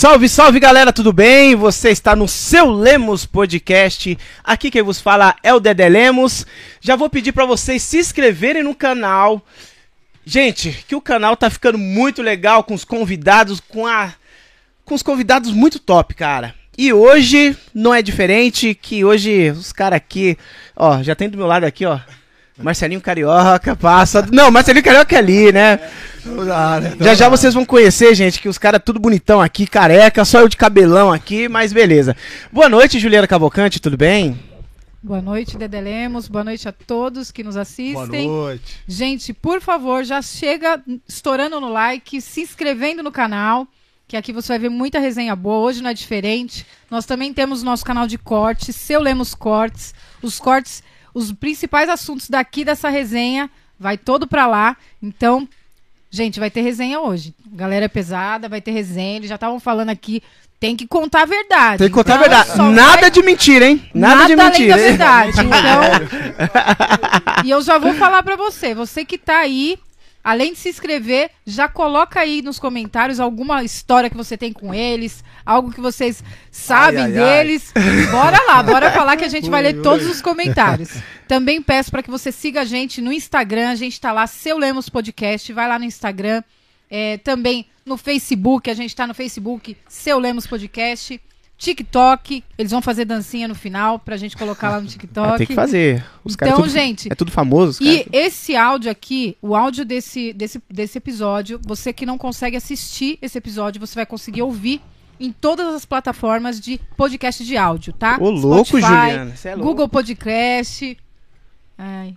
Salve, salve galera, tudo bem? Você está no seu Lemos Podcast. Aqui quem vos fala é o Dedé Lemos. Já vou pedir para vocês se inscreverem no canal. Gente, que o canal tá ficando muito legal com os convidados, com a com os convidados muito top, cara. E hoje não é diferente, que hoje os caras aqui, ó, já tem do meu lado aqui, ó. Marcelinho Carioca, passa. Não, Marcelinho Carioca é ali, né? Já já vocês vão conhecer, gente, que os caras tudo bonitão aqui, careca, só eu de cabelão aqui, mas beleza. Boa noite, Juliana Cavalcante, tudo bem? Boa noite, Dedé Lemos. Boa noite a todos que nos assistem. Boa noite. Gente, por favor, já chega estourando no like, se inscrevendo no canal, que aqui você vai ver muita resenha boa. Hoje não é diferente. Nós também temos nosso canal de cortes, Seu Lemos Cortes. Os cortes, os principais assuntos daqui dessa resenha, vai todo pra lá. Então, Gente, vai ter resenha hoje. Galera é pesada, vai ter resenha. Eles já estavam falando aqui. Tem que contar a verdade. Tem que contar Então, a verdade. Nada vai- de mentira, hein? Nada, Nada, de além mentira. da verdade. Então, e eu já vou falar pra você, você que tá aí, além de se inscrever, já coloca aí nos comentários alguma história que você tem com eles, algo que vocês sabem Ai, ai, ai. deles. Bora lá, bora falar que a gente vai ler todos os comentários. Também peço pra que você siga a gente no Instagram, a gente tá lá, Seu Lemos Podcast, vai lá no Instagram. É, também no Facebook, a gente tá no Facebook, Seu Lemos Podcast. TikTok, eles vão fazer dancinha no final pra gente colocar lá no TikTok. Tem que fazer. Os caras Então, tudo- gente, É tudo famoso, os e esse áudio aqui, o áudio desse, desse, desse episódio, você que não consegue assistir esse episódio, você vai conseguir ouvir em todas as plataformas de podcast de áudio, tá? Ô, louco, Spotify, Juliana. É louco. Google Podcast. Ai,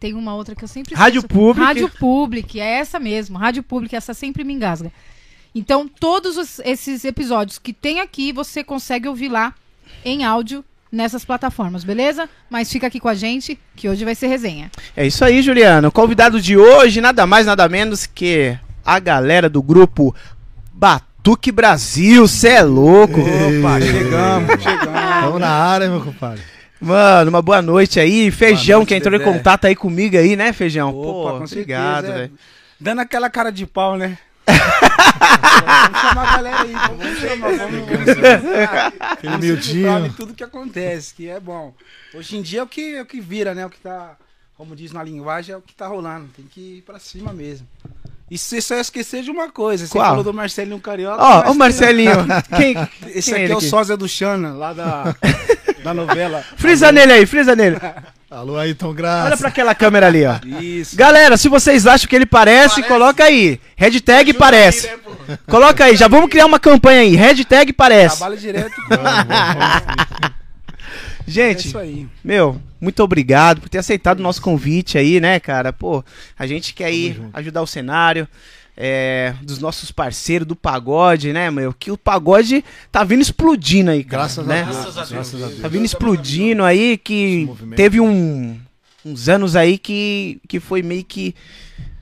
tem uma outra que eu sempre Rádio. Public. Rádio Public, é essa mesmo. Rádio Public, essa sempre me engasga. Então, todos os- esses episódios que tem aqui, você consegue ouvir lá em áudio nessas plataformas, beleza? Mas fica aqui com a gente, que hoje vai ser resenha. É isso aí, Juliana. O convidado de hoje, nada mais, nada menos que a galera do grupo Batuque Brasil. Cê é louco. Opa, chegamos, chegamos. Estamos na área, meu compadre. Mano, uma boa noite aí. Feijão noite, que entrou em Dedé. contato aí comigo aí, né, Feijão? Opa, Pô, com obrigado, é. velho. Dando aquela cara de pau, né? Vamos chamar a galera aí, vamos chamar, vamos, vamos vamos de tudo que acontece, que é bom. Hoje em dia é o que, é o que vira, né? O que tá, como diz na linguagem, é o que tá rolando. Tem que ir pra cima mesmo. E você só esquecer de uma coisa, você Qual? falou do Marcelinho Carioca. Ó, mas o Marcelinho. Quem? Esse quem aqui ele é o aqui? sósia do Xana, lá da, da novela. Frisa nele aí, frisa nele. Alô, Ayrton Graça. Olha pra aquela câmera ali, ó. Isso. Galera, se vocês acham que ele parece, coloca aí. Hashtag parece. Coloca aí, já vamos criar uma campanha aí. Hashtag parece. Trabalha direto. É Gente, isso aí. meu, muito obrigado por ter aceitado o nosso convite aí, né, cara? Pô, a gente quer ir junto. ajudar o cenário. É, dos nossos parceiros do pagode, né, meu? Que o pagode tá vindo explodindo aí, cara, Graças né? a Deus. Graças a Deus. Tá vindo explodindo aí que teve um, uns anos aí que, que foi meio que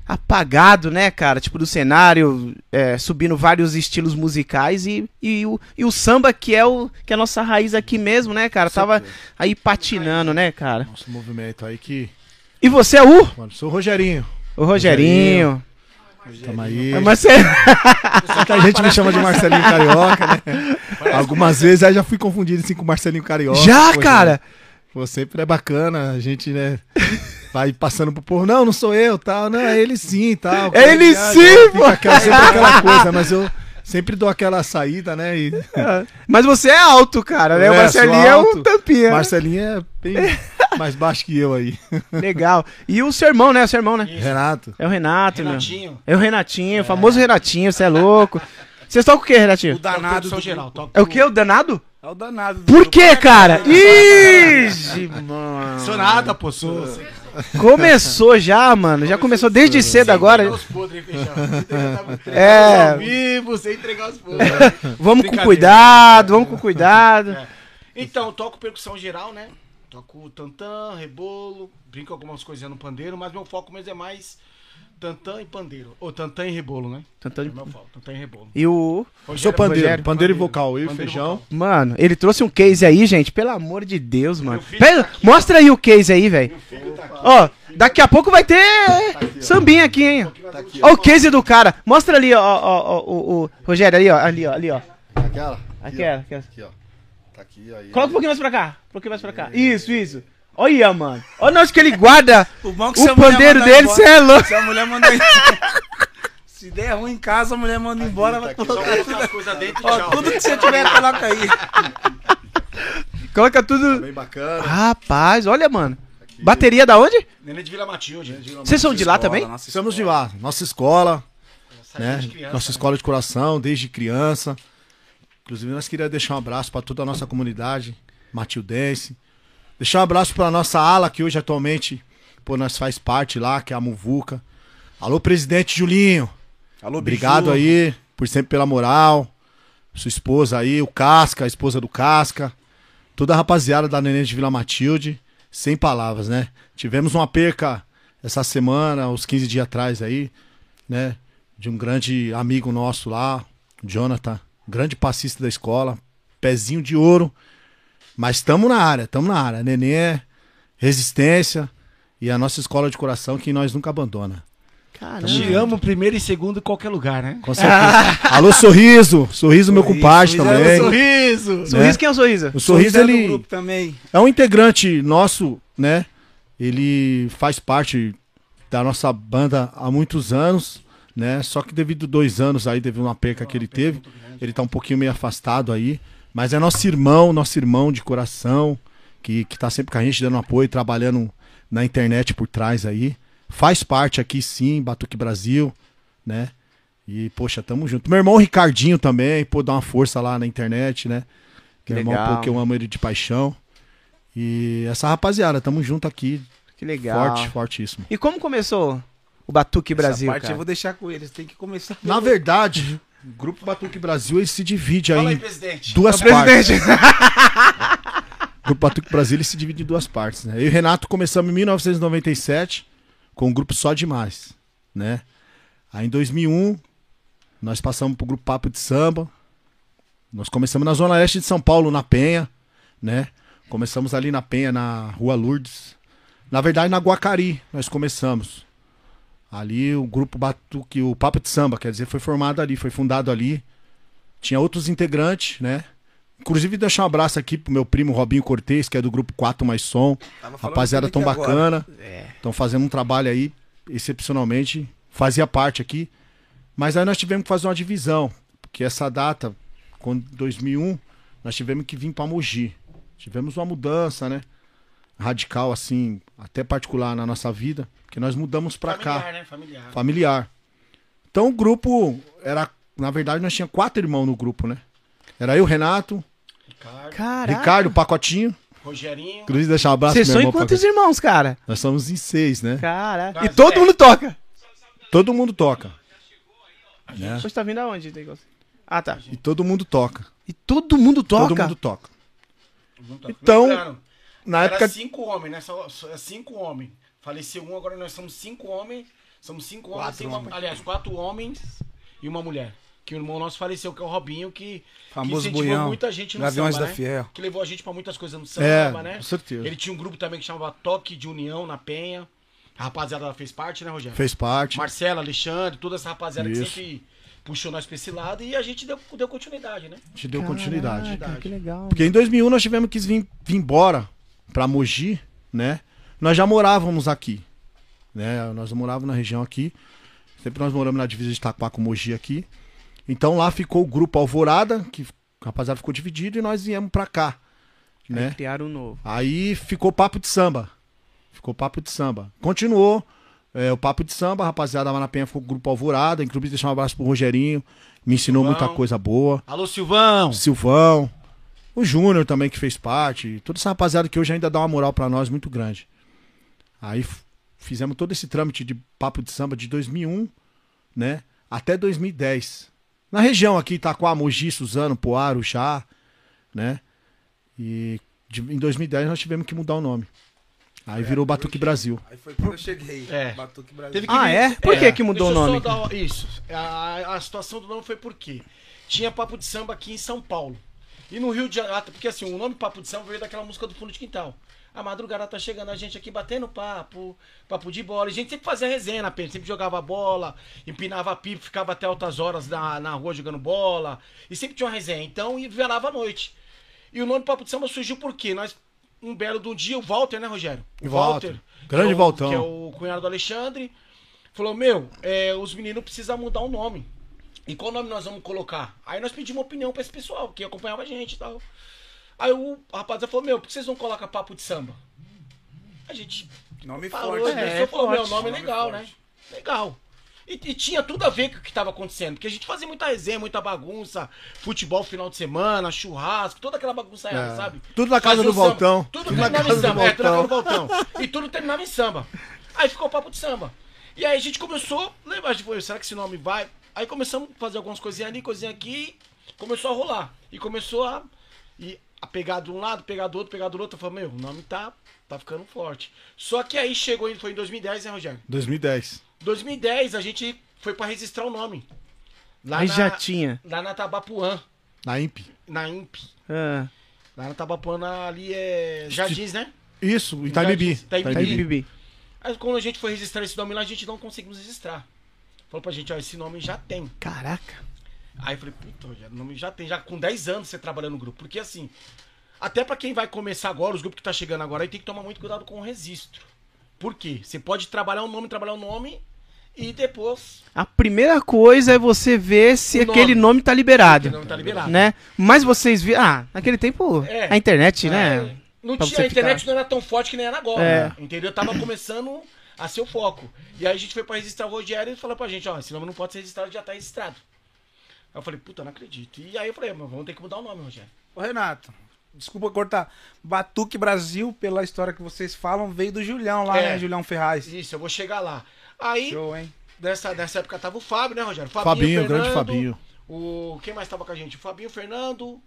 apagado, né, cara? Tipo, do cenário, é, subindo vários estilos musicais e, e, o, e o samba, que é, o, que é a nossa raiz aqui mesmo, né, cara? Tava aí patinando, né, cara? Nosso movimento aí que. E você é o? Mano, sou o Rogerinho. O Rogerinho. Tamo aí. É Marcelo. Muita gente me chama de Marcelinho Carioca, né? Algumas vezes aí já fui confundido assim com Marcelinho Carioca. Já, Poxa, cara? Pô, sempre é bacana, a gente, né? Vai passando pro povo, não, não sou eu, tal, não, é ele sim, tal. É ele Aí, sim, pô. fica aquela, sempre aquela coisa, mas eu sempre dou aquela saída, né? E Mas você é alto, cara, né? o É, Marcelinho sou é o alto. tampinha. Marcelinho é bem mais baixo que eu aí. Legal. E o seu irmão, né? O seu irmão, né? Renato. É o Renato, meu. Renatinho. É o Renatinho, o famoso Renatinho, você é louco. Vocês tocam o quê, Renatinho? O danado São geral, toca. É o quê? O danado? É o danado. do Por quê, cara? Ixi, mano. Sou nada, pô, sou. Começou já, mano. Já começou desde cedo agora. Os podres, hein, feijão. É. Ao vivo, sem entregar os podres. Vamos com cuidado, vamos com cuidado. Então, eu toco percussão geral, né? Toco tantã, rebolo, brinco algumas coisinhas no pandeiro, mas meu foco mesmo é mais tantã e pandeiro. Ou tantã e rebolo, né? É Tantã- meu foco, tantã e rebolo. E o. Rogério- pandeiro, Rogério, pandeiro e vocal, eu e Pandeiro feijão. vocal. Mano, ele trouxe um case aí, gente. Pelo amor de Deus, mano. Pega- tá aqui, mostra aí o case aí, velho. Ó, daqui a pouco vai ter sambinha aqui, hein? Ó o case do cara. Mostra ali, ó, ó, ó, ó, o, o Rogério, ali, ó, ali, ó, ali, ó. Aquela? Aquela, aquela. Aqui, ó. Tá aqui, aí. Coloca um pouquinho mais pra cá. Um pouquinho mais pra cá. Isso, isso. Olha, mano. Olha onde que ele guarda O bom que o pandeiro dele, você é louco. Se a mulher Se der ruim em casa, a mulher manda embora, vai Só colocar coisas dentro Ó, tchau. tudo que você tiver, coloca aí. Coloca tudo. Bem bacana. Rapaz, olha, mano. Bateria da onde? Nenê de Vila Matilde. Vocês são de lá também? Estamos de lá. Nossa escola, né? de criança, Nossa né? escola de coração, desde criança. Inclusive, nós queríamos deixar um abraço para toda a nossa comunidade, Matildense. Deixar um abraço para nossa ala, que hoje atualmente, pô, nós faz parte lá, que é a Muvuca. Alô, presidente Julinho. Alô, Obrigado aí por sempre pela moral. Sua esposa aí, o Casca, a esposa do Casca. Toda a rapaziada da Neném de Vila Matilde. Sem palavras, né? Tivemos uma perca essa semana, uns 15 dias atrás aí, né? De um grande amigo nosso lá, Jonathan. Grande passista da escola. Pezinho de ouro. Mas estamos na área, estamos na área. Neném é resistência. E a nossa escola de coração que nós nunca abandona. Caramba. Te amo primeiro e segundo em qualquer lugar, né? Com certeza. Alô, Sorriso. Sorriso, meu Sorriso, compadre Sorriso também. é o Sorriso! Sorriso, quem é o sorriso? O Sorriso, é do ele grupo também. é um integrante nosso, né? Ele faz parte da nossa banda há muitos anos, né? Só que devido a dois anos aí, devido a uma perca que ele teve, ele tá um pouquinho meio afastado aí. Mas é nosso irmão, nosso irmão de coração, que, que tá sempre com a gente dando apoio, trabalhando na internet por trás aí. Faz parte aqui sim, Batuque Brasil, né? E, poxa, tamo junto. Meu irmão Ricardinho também, pô, dá uma força lá na internet, né? Que Meu irmão, legal. pô, que eu amo ele de paixão. E essa rapaziada, tamo junto aqui, Que legal. forte, fortíssimo. E como começou o Batuque Brasil, Essa parte cara? eu vou deixar com eles. Tem que começar. Na verdade, o Grupo Batuque Brasil ele se divide aí Fala aí, em presidente. duas presidente. partes. O Grupo Batuque Brasil ele se divide em duas partes, né? Eu e o Renato começamos em 1997 com um grupo só demais, né? Aí em 2001 nós passamos pro grupo Papo de Samba. Nós começamos na zona leste de São Paulo, na Penha, né? Começamos ali na Penha, na Rua Lourdes. Na verdade, na Guacari nós começamos. Ali o grupo Batuque, o Papo de Samba, quer dizer, foi formado ali, foi fundado ali. Tinha outros integrantes, né? Inclusive, deixar um abraço aqui pro meu primo Robinho Cortez, que é do grupo 4 Mais Som. Rapaziada tão bacana. Estão fazendo um trabalho aí, excepcionalmente. Fazia parte aqui. Mas aí nós tivemos que fazer uma divisão. Porque essa data, quando 2001, nós tivemos que vir para Mogi. Tivemos uma mudança, né? Radical, assim, até particular na nossa vida. Que nós mudamos para cá Familiar, né? Familiar. familiar. Então o grupo era, na verdade, nós tinha quatro irmãos no grupo, né? Era eu, Renato, Caraca. Ricardo, Pacotinho. Rogerinho. Inclusive deixar um abraço Vocês são em quantos Pacotinho. irmãos, cara? Nós somos em seis, né? Caraca. Nós E todo é. mundo toca. Todo mundo toca. Né? Você tá vindo aonde, negócio? Ah, tá. E todo mundo toca. E todo mundo toca? Todo mundo toca. Então, Na era época. cinco homens, né? Só, só- é cinco homens. Faleceu um, agora nós somos cinco homens. Somos cinco homens. Quatro uma- homens. aliás, quatro homens e uma mulher. Que o irmão nosso faleceu, que é o Robinho, que, Famoso que incentivou Buião. muita gente no Gaviões samba, da né? Fiel. Que levou a gente pra muitas coisas no samba, É, né? com certeza. Ele tinha um grupo também que chamava Toque de União na Penha. A rapaziada fez parte, né, Rogério? Fez parte. Marcelo, Alexandre, toda essa rapaziada Isso. que sempre puxou nós pra esse lado e a gente deu, deu continuidade, né? A gente deu continuidade. Caraca, que legal. Porque em 2001 nós tivemos que vir, vir embora pra Mogi, né? Nós já morávamos aqui, né? Nós morávamos na região aqui. Sempre nós moramos na divisa de Itaquá com Mogi aqui. Então lá ficou o grupo Alvorada, que o rapaziada ficou dividido e nós viemos pra cá, né? Criaram um novo. Aí ficou papo de samba. Ficou papo de samba. Continuou é, o papo de samba, a rapaziada lá na Penha ficou com o grupo Alvorada. Inclusive, deixar um abraço pro Rogerinho. Me ensinou Silvão. muita coisa boa. Alô, Silvão! Silvão. O Júnior também que fez parte. Toda essa rapaziada que hoje ainda dá uma moral pra nós muito grande. Aí fizemos todo esse trâmite de papo de samba de 2001, né? Até 2010. Na região aqui, Itaquá, Mogi, Suzano, Poá, Chá, né? E de- em 2010 nós tivemos que mudar o nome. Aí virou Batuque Brasil. Aí foi quando eu cheguei. É. Batuque Brasil. Teve que Ah, vir- é? Por que que mudou Deixa o nome? só dar- isso. A, a situação do nome foi por quê? Tinha Papo de Samba aqui em São Paulo. E no Rio de Janeiro, porque assim, o nome Papo de Samba veio daquela música do Fundo de Quintal. A madrugada tá chegando, a gente aqui batendo papo, papo de bola. E a gente sempre fazia resenha na pena, sempre jogava bola, empinava pipa, ficava até altas horas na, na rua jogando bola. E sempre tinha uma resenha. Então, e virava a noite. E o nome Papo de Samba surgiu porque nós, um belo de um dia, o Walter, né, Rogério? O Walter. que Grande é o- Valtão. Que é o cunhado do Alexandre. Falou, meu, é, os meninos precisam mudar o nome. E qual nome nós vamos colocar? Aí nós pedimos uma opinião pra esse pessoal, que acompanhava a gente e tal. Aí o rapaziada falou, meu, por que vocês não colocam papo de samba? A gente Nome falou, forte. a é, falou, meu, forte. nome é Nome legal, forte. né? Legal. E, e tinha tudo a ver com o que estava acontecendo, porque a gente fazia muita resenha, muita bagunça, futebol final de semana, churrasco, toda aquela bagunça aí, É. sabe? Tudo na casa Fazia do o samba. Valtão. Tudo, Tudo na terminava casa em do samba, é, tudo na casa do Valtão. Valtão. E tudo terminava em samba. Aí ficou o papo de samba. E aí a gente começou, lembra, a gente falou, será que esse nome vai? Aí começamos a fazer algumas coisinhas ali, coisinha aqui, começou a rolar. E começou a, e a pegar de um lado, pegar do outro, pegar do outro. Eu falei, meu, o nome tá, tá ficando forte. Só que aí chegou, foi em 2010, né, Rogério? 2010. 2010 a gente foi pra registrar o nome. Lá Aí na, já tinha. Lá na Tabapuã, Na IMP. na IMP. Ah, Lá na Tabapuã ali é Jardins, né? Isso, Itaibibi. Itaibibi. Itaibibi. Bibi. Aí quando a gente foi registrar esse nome lá, a gente não conseguimos registrar. Falou pra gente, ó, esse nome já tem. Caraca. Aí eu falei, puta, Rogério, o já tem, já com 10 anos você trabalhando no grupo. Porque assim, até pra quem vai começar agora, os grupos que tá chegando agora, aí tem que tomar muito cuidado com o registro. Por quê? Você pode trabalhar um nome, trabalhar um nome e depois A primeira coisa é você ver se O nome. aquele nome tá liberado. o nome tá liberado. Né? Mas vocês viram. Ah, naquele tempo, É. a internet, É, né? Não Pra tinha, a internet ficar- não era tão forte que nem era agora. É. né? Entendeu? Tava começando a ser o foco. E aí a gente foi pra registrar o Rogério e falou pra gente, ó, esse nome não pode ser registrado, já tá registrado. Aí eu falei, puta, não acredito. E aí eu falei, mas vamos ter que mudar o nome, Rogério. Ô, Renato, desculpa cortar. Batuque Brasil, pela história que vocês falam, veio do Julião lá, É. né? Julião Ferraz. Isso, eu vou chegar lá. Aí, Show, hein? nessa, nessa época tava o Fábio, né, Rogério? Fabinho, grande Fernando, Fabinho. O... Quem mais tava com a gente? O Fabinho, o Fernando,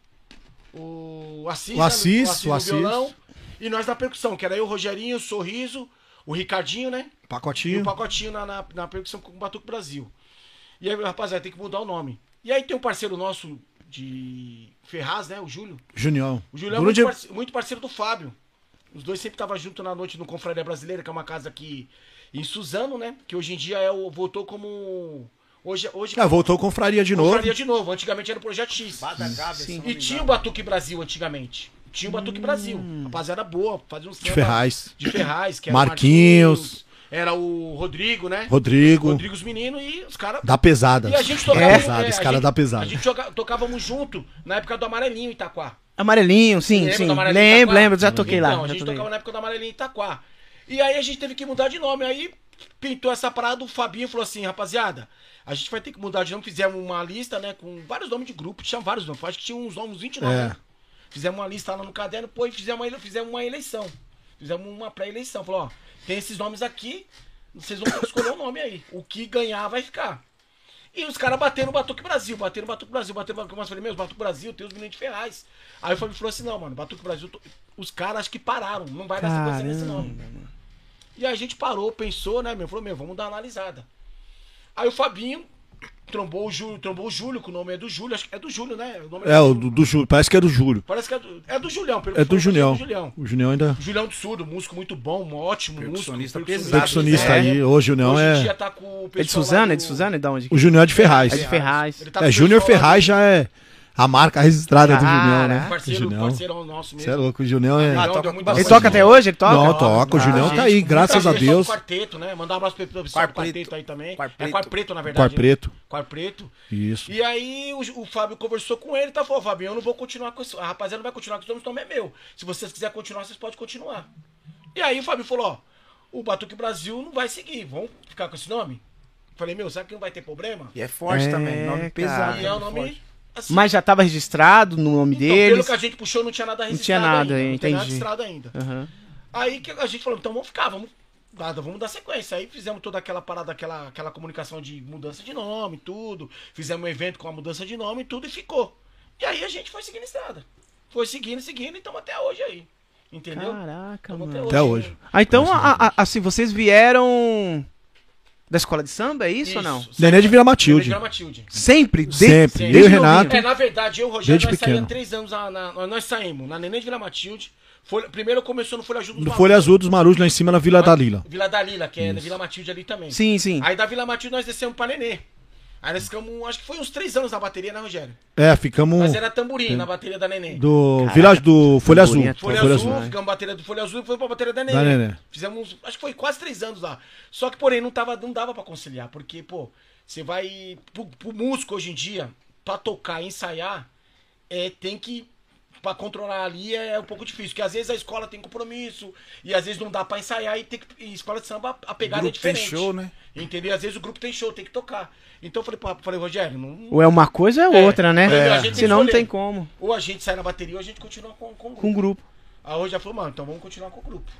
o Assis, O Assis, né? o Assis. no violão. E nós da percussão, que era eu, o Rogerinho, o Sorriso, o Ricardinho, né? E Pacotinho. o pacotinho na, na, na percussão com o Batuque Brasil. E aí, rapaziada, tem que mudar o nome. E aí tem um parceiro nosso de Ferraz, né? O Júlio. Junião. O Júlio é muito, parce- muito parceiro do Fábio. Os dois sempre estavam juntos na noite no Confraria Brasileira, que é uma casa aqui em Suzano, né? Que hoje em dia é o, voltou como. Hoje, hoje Ah, voltou com Fraria de novo. Confraria de novo. Antigamente era o Projeto X. Sim. E tinha o Batuque Brasil antigamente. Tinha o Batuque Brasil. Rapaziada boa, fazia um De Ferraz. De Ferraz, que era Marquinhos. Marquinhos, Era o Rodrigo, né? Rodrigo. Rodrigo, os meninos e os caras. Da pesada. E a gente Da tocava. pesada. é, Esse a cara gente- da pesada. A gente tocávamos junto na época do Amarelinho em Itaquá. Amarelinho, sim, Lembra sim. Amarelinho em Lembro, Itaquá? lembro, já toquei então, lá. a já gente tocava na época do Amarelinho em Itaquá. E aí a gente teve que mudar de nome. Aí pintou essa parada, o Fabinho falou assim, rapaziada, a gente vai ter que mudar de nome. Fizemos uma lista, né, com vários nomes de grupo, tinha vários nomes, acho que tinha uns nomes 29, É. né? Fizemos uma lista lá no caderno, pô, e fizemos uma, fizemos uma eleição. Fizemos uma pré-eleição. Falou, ó, tem esses nomes aqui, vocês vão escolher o nome aí. O que ganhar vai ficar. E os caras bateram no Batuque Brasil, bateram no Batuque Brasil, bateram no Batuque Brasil. Eu falei, meu, Batuque Brasil tem os meninos de Ferraz. Aí o Fábio falou assim, não, mano, Batuque Brasil, tô- os caras acho que pararam, não vai dar sequência nesse nome. E a gente parou, pensou, né, meu, falou, meu, vamos dar uma analisada. Aí o Fabinho trombou o Júlio, trombou o Júlio, que o nome é do Júlio, acho que é do Júlio, né? O nome É, o do, do Júlio. Parece que é do Júlio. Parece que é do, é do Julião, pelo É do Julião. do Julião. O Julião ainda. Julião do Surdo, músico muito bom, um ótimo Percussionista músico. pesado. Percussionista é. aí. Hoje o Julião Hoje em dia é. tá com o É de lá Suzano? É do- de Suzano? É de onde? O Julião é de Ferraz. É de Ferraz. Tá É, Júnior Ferraz já é a marca registrada do Julião, Caraca. né? do- O Parceiro, parceirão nosso Você mesmo. é louco, o Julião é. Ah, toca Ele toca até hoje? Ele toca? Não, toca. O Ah, Julião gente, tá aí, graças a Deus. do quarteto, né? Mandar um abraço pro pessoal do quarteto Preto. aí também. É Preto. quarto preto, na verdade. Quarto preto. Quarto preto. Isso. E aí o, o Fábio conversou com ele e tá falou, Fábio, eu não vou continuar com isso. A rapaziada não vai continuar com isso, o nome é meu. Se vocês quiserem continuar, vocês podem continuar. E aí o Fábio falou, ó, o Batuque Brasil não vai seguir, vão ficar com esse nome? Falei, meu, será que não vai ter problema? E é forte É, também, nome cara. pesado. E é o nome nome. forte. Assim, Mas já tava registrado no nome então, pelo deles. que a gente puxou, não tinha nada Não registrado. tinha nada, ainda, Não tinha nada entendi. registrado ainda. Aham. Aí que a gente falou, então vamos ficar, vamos dar, vamos dar sequência. Aí fizemos toda aquela parada, aquela, aquela comunicação de mudança de nome, tudo. Fizemos um evento com a mudança de nome e tudo e ficou. E aí a gente foi seguindo a estrada. Foi seguindo, seguindo e estamos até hoje aí. Entendeu? Caraca, Tamo mano. Até hoje. Ah, então, a- a- assim, vocês vieram da escola de samba, é isso, ou não? Nenê de Vila Matilde. Vila Matilde. Sempre? De- Sempre. Sempre. Eu e o Desde Renato. É, na verdade, eu e o Rogério, Desde nós pequeno. saímos três anos, na, na- nós saímos na Neném de Vila Matilde. Folha- primeiro começou no Folha Azul dos Do Marujos. Folha Azul dos Marujos lá em cima na Vila da Lila. Vila da Lila, que é na Vila Matilde ali também. Sim, sim. Aí da Vila Matilde nós descemos pra Nenê. Aí nós ficamos, acho que foi uns três anos na bateria, né, Rogério? É, ficamos Nós era tamborim na bateria da Nenê. do Vila do Folha Azul. Folha Folha, Folha Azul, Azul. ficamos bateria do Folha Azul e foi pra bateria da Nenê. Da Nenê. Fizemos, acho que foi quase três anos lá. Só que, porém, não, tava, não dava pra conciliar, porque, pô, você vai. Pro, pro músico hoje em dia, pra tocar e ensaiar, é, tem que. Pra controlar ali é um pouco difícil, porque às vezes a escola tem compromisso, e às vezes não dá pra ensaiar, e tem que. E escola de samba, a pegada Grupo é tem diferente. show, né? Entendeu? Às vezes o grupo tem show, tem que tocar. Então eu falei, pô, falei Rogério, não, Ou é uma coisa ou é É. outra, né? É. Tem Senão não tem como. ou a gente sai na bateria ou a gente continua com, com o grupo. Com o grupo. Aí o Rogério falou, mano, então vamos continuar com o grupo.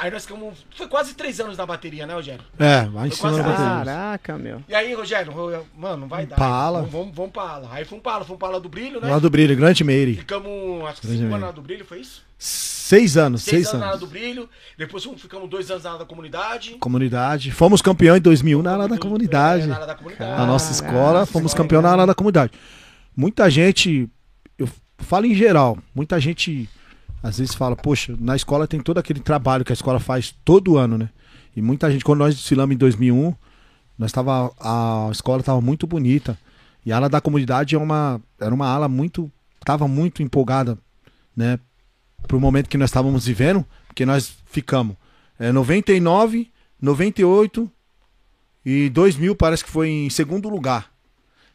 Aí nós ficamos. Foi quase três anos na bateria, né, Rogério? É, vai em Foi cima quase da bateria. Caraca, meu. E aí, Rogério, Ro- mano, não vai dar. Pra ala. Vamos, vamos, vamos pra ala. Aí fomos pra ala, fomos pra ala do brilho, né? Lá do Brilho, Grande Meire. Ficamos, acho que Grande cinco Meire. anos na ala do brilho, foi isso? Seis anos, Seis, seis anos na ala do brilho. Depois fomos- ficamos dois anos na ala da comunidade. Comunidade. Fomos campeão em 2001 na área da É, comunidade. na ala da comunidade. Na nossa Caraca, escola, fomos campeão na área da comunidade. Muita gente, eu falo em geral, muita gente às vezes fala, poxa, na escola tem todo aquele trabalho que a escola faz todo ano, né? E muita gente, quando nós desfilamos em 2001, nós tava, a escola estava muito bonita. E a ala da comunidade é uma, era uma ala muito, tava muito empolgada, né? Pro momento que nós estávamos vivendo, porque nós ficamos é, 99, 98 e 2000 parece que foi em segundo lugar.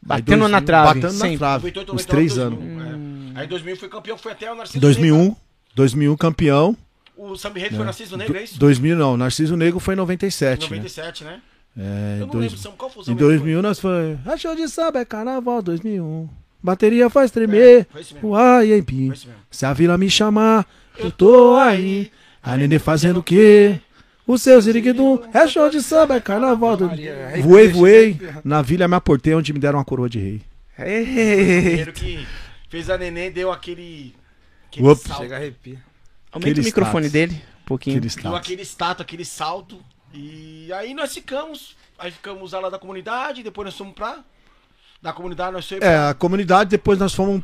Batendo na trave, Batendo sempre. na trave. 98, Uns 99, três 2000, anos. é. Aí em 2000 foi campeão, foi até o Narciso 2001, Negro. 2001 campeão. O Samba Enredo foi Narciso Negro, é isso? 2000 não, Narciso Negro foi em 97, né? 97, né? É, Eu não dois- lembro Samba, qual foi o em Samba 2000 nós foi. A show de samba é carnaval 2001. Bateria faz tremer. É, mesmo. Uai, empim. Se a vila me chamar, eu tô aí. A nenê fazendo o quê? O seu ziriguidum é show de samba, é carnaval. do- Voei, voei. Na vila me aportei onde me deram uma coroa de rei. Ei, Primeiro que fez a neném, deu aquele. Aquele Ups. salto. Chega a arrepia. Aumenta Aquele o microfone status. dele um pouquinho. Aquele Deu status. aquele status, aquele salto. E aí nós ficamos. Aí ficamos lá da comunidade, depois nós fomos pra. Da comunidade nós fomos É, a comunidade, depois nós fomos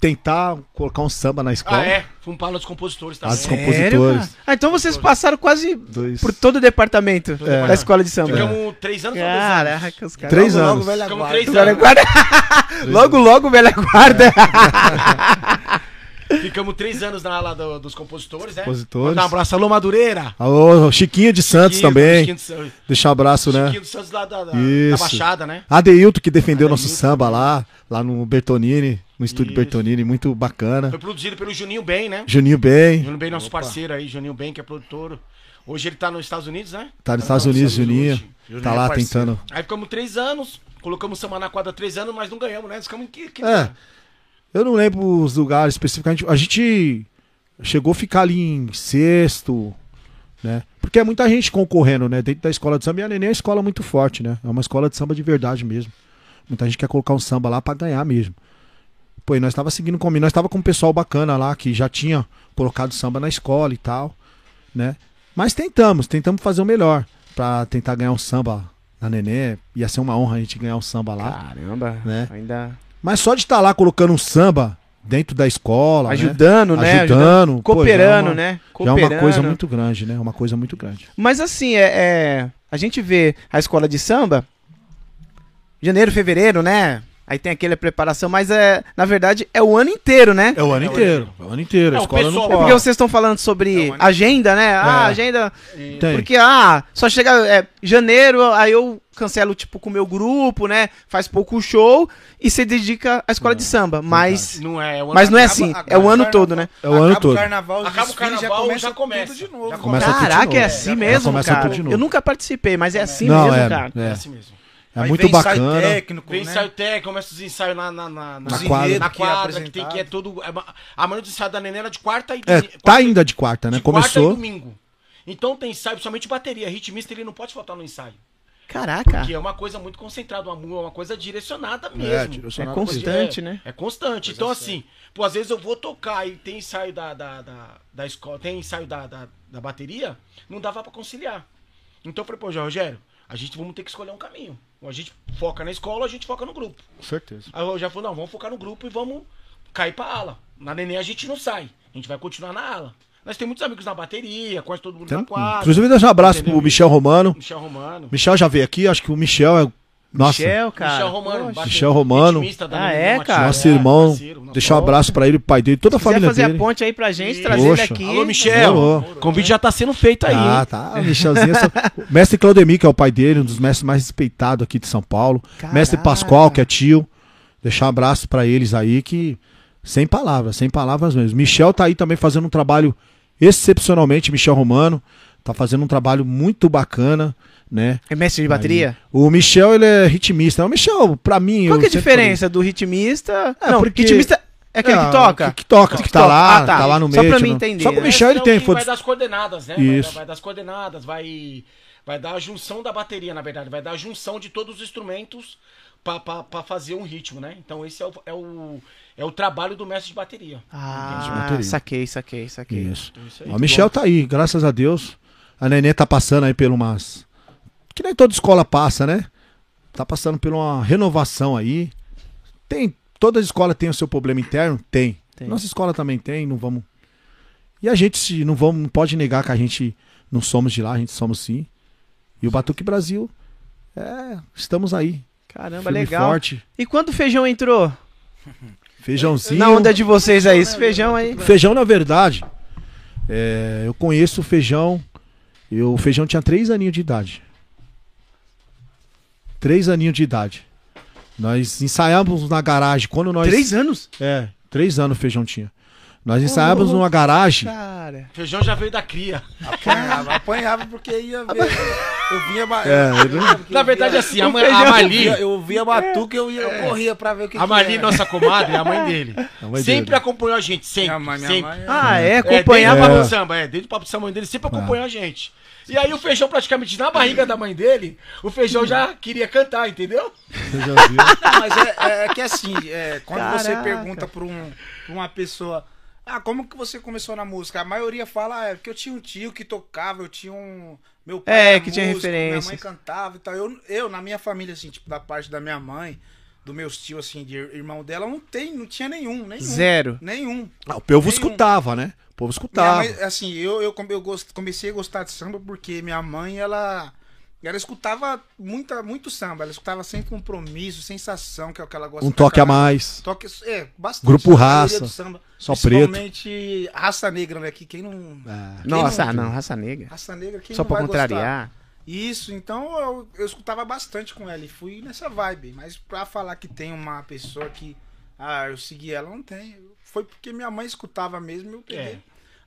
tentar colocar um samba na escola. Ah, é. Fomos pra aula dos compositores também. As compo- compositores. cara? Ah, então vocês passaram quase Dois. por todo o departamento É. da escola de samba. Ficamos três anos ou dois anos. Caraca, os caras. Três Logo, anos. Logo, velha Ficamos três Velha anos. guarda. logo, logo, velha guarda. Ficamos três anos na ala do- dos compositores, né? Compositores. Mandar um abraço, alô Madureira. Alô, Chiquinho de Santos Chiquinho, também. Chiquinho, do San- Deixa um abraço, né? Chiquinho dos Santos lá da, da, da. Baixada, né? Adeilton, que defendeu nosso Adeilton. samba lá, lá no Bertonini, no estúdio Isso. Bertonini, muito bacana. Foi produzido pelo Juninho Bem, né? Juninho bem, Juninho Bem, nosso parceiro aí, Juninho Bem, que é produtor. Hoje ele tá nos Estados Unidos, né? tá nos Estados Unidos, Juninho. hoje. Juninho Tá é lá parceiro. tentando. Aí ficamos três anos, colocamos samba na quadra três anos, mas não ganhamos, né? Ficamos em que, que É. Eu não lembro os lugares especificamente. A gente chegou a ficar ali em sexto, né? Porque é muita gente concorrendo, né? Dentro da escola de samba. E a Neném é uma escola muito forte, né? É uma escola de samba de verdade mesmo. Muita gente quer colocar um samba lá pra ganhar mesmo. Pô, e nós tava seguindo comigo. Nós tava com um pessoal bacana lá que já tinha colocado samba na escola e tal, né? Mas tentamos, tentamos fazer o melhor pra tentar ganhar um samba na Nenê. Ia ser uma honra a gente ganhar um samba lá. Caramba, Né? ainda Mas só de estar lá colocando um samba dentro da escola, né? ajudando, né? Ajudando, pô, já é cooperando, uma- né? Já é Cooperando. uma coisa muito grande, né? Uma coisa muito grande. Mas assim, é, é, a gente vê a escola de samba, janeiro, fevereiro, né? Aí tem aquela preparação, mas é, na verdade é o ano inteiro, né? É o ano É inteiro. É o ano inteiro. É, a escola pessoal- não É pode. porque vocês estão falando sobre É agenda, né? Ah, É. agenda. Tem. Porque, ah, só chega é, janeiro, aí eu cancelo, tipo, com o meu grupo, né? Faz pouco show e se dedica à escola de samba. Mas, Não é, é o ano mas não é acaba- assim, Acaba é o ano todo, né? É o ano acaba todo. Carnaval, Acaba o carnaval, já começa, já começa. tudo de novo. Já Começa tudo de Caraca, é assim mesmo, cara. tudo de novo. Eu nunca participei, mas é assim Não, mesmo, é, cara. É é. assim mesmo. É Aí muito vem ensaio bacana. técnico, Vem né? ensaio técnico, começa os ensaios na, na, na, Na quadra. na que é quadra, que tem que é todo. é A maioria dos ensaios da neném era de quarta e É, quarta tá ainda de quarta, né? de quarta e Começou. domingo. Então tem ensaio, principalmente bateria. Ritmista ele não pode faltar no ensaio. Caraca. Que é uma coisa muito concentrada, uma, uma coisa direcionada É, mesmo. É direcionado constante, é, né? É constante. então, assim, pô, às vezes eu vou tocar e tem ensaio da, da, da, da escola, tem ensaio da, da, da bateria, não dava pra conciliar. Então eu falei, pô, Rogério, a gente vamos ter que escolher um caminho. A gente foca na escola a gente foca no grupo. Com certeza. Aí eu já falei, não, vamos focar no grupo e vamos cair pra ala. Na neném a gente não sai. A gente vai continuar na ala. Nós temos muitos amigos na bateria, quase todo mundo Tem- na quadra. Inclusive, deixa um abraço Entendeu? pro Michel Romano. Michel Romano. Michel já veio aqui, acho que o Michel é. Nossa, Michel, cara. Michel Romano. Poxa. Michel Romano. Ah, Neném é, cara? nosso irmão. parceiro, nosso Deixar um abraço pra ele, pai dele, toda a família fazer dele. a ponte aí pra gente, Sim. trazer ele Poxa. aqui. Alô, Michel. Demorou. O convite já tá sendo feito aí. Ah, tá. Michelzinho. é só- o mestre Claudemir, que é o pai dele, um dos mestres mais respeitados aqui de São Paulo. Caraca. Mestre Pascoal, que é tio. Deixar um abraço pra eles aí, que. Sem palavras, sem palavras mesmo. Michel tá aí também fazendo um trabalho excepcionalmente, Michel Romano. Tá fazendo um trabalho muito bacana, né? É mestre de bateria? O Michel, ele é ritmista. O Michel, pra mim. Qual que é a sempre falei- diferença do ritmista? É, não, porque- ritmista é aquele Ah, que toca? Que, que toca, que, Que tá toca. lá, Ah, tá. tá. lá no Só meio. pra mim entender, Só que o né? Michel, ele é o tem. foi- Vai dar as coordenadas, né? Vai, Isso. dar- vai dar as coordenadas, vai, vai dar a junção da bateria, na verdade. Vai dar a junção de todos os instrumentos pra, pra, pra fazer um ritmo, né? Então esse é o, é o, é o trabalho do mestre de bateria. Ah, bateria. saquei, saquei, saquei. Isso. Isso aí. Ó, O Michel tá aí, graças a Deus. A Nenê tá passando aí por umas. Que nem toda escola passa, né? Tá passando por uma renovação aí. Tem. Toda escola tem o seu problema interno? Tem. Tem. Nossa escola também tem, não vamos. E a gente se não vamos, não pode negar que a gente não somos de lá, a gente somos sim. E o Batuque Brasil, é, estamos aí. Caramba, firme e legal. forte. E quando o feijão entrou? Feijãozinho. Na onda de vocês aí, esse feijão aí. Feijão, na verdade, é, eu conheço o feijão. Eu, o feijão tinha três aninhos de idade. Três aninhos de idade. Nós ensaiávamos na garagem. Quando nós. Três anos? É, três anos o feijão tinha. Nós ensaiávamos numa garagem. Cara. Feijão já veio da cria. Apanhava, apanhava porque ia ver. Eu vinha. É, eu- Na eu verdade, via- assim, a, O mãe, feijão- a eu Mali, via, eu via batuque, eu, ia, eu corria pra ver o que a que Mali, era. nossa comadre, é a mãe dele. A mãe sempre dele. acompanhou a gente, sempre. Minha mãe, minha sempre. mãe. Ah, é? É, Acompanhava. desde o É. papo samba, é, desde o papo samba dele, sempre acompanhou a gente. E aí o feijão praticamente na barriga da mãe dele, o feijão já queria cantar, entendeu? Feijãozinho. Não, mas é, é- é que assim, é, quando você Caraca. pergunta pra, um, pra uma pessoa, ah, como que você começou na música? A maioria fala, ah, é porque eu tinha um tio que tocava, eu tinha um. Meu pai É, que tinha músico, Minha mãe cantava e tal. Eu, eu, na minha família, assim, tipo, da parte da minha mãe, dos meus tios, assim, de irmão dela, não tem, não tinha nenhum, nenhum. Zero. Nenhum. Ah, o povo Nenhum. escutava, né? O povo escutava. mãe, assim, eu, eu, eu comecei a gostar de samba porque minha mãe, ela. Ela escutava muita, muito samba, ela escutava sem compromisso, sensação, que é o que ela gosta Um toque a caralho. mais. Toque, é, bastante. Grupo a Raça, samba, Só Principalmente raça negra, né? Que quem não. É. Quem Nossa, não- ah, não, raça negra. Raça negra, quem Só não pra vai contrariar. gostar? Isso, então eu, eu escutava bastante com ela e fui nessa vibe. Mas pra falar que tem uma pessoa que. Ah, eu segui ela, não tem. Foi porque minha mãe escutava mesmo, eu peguei. É.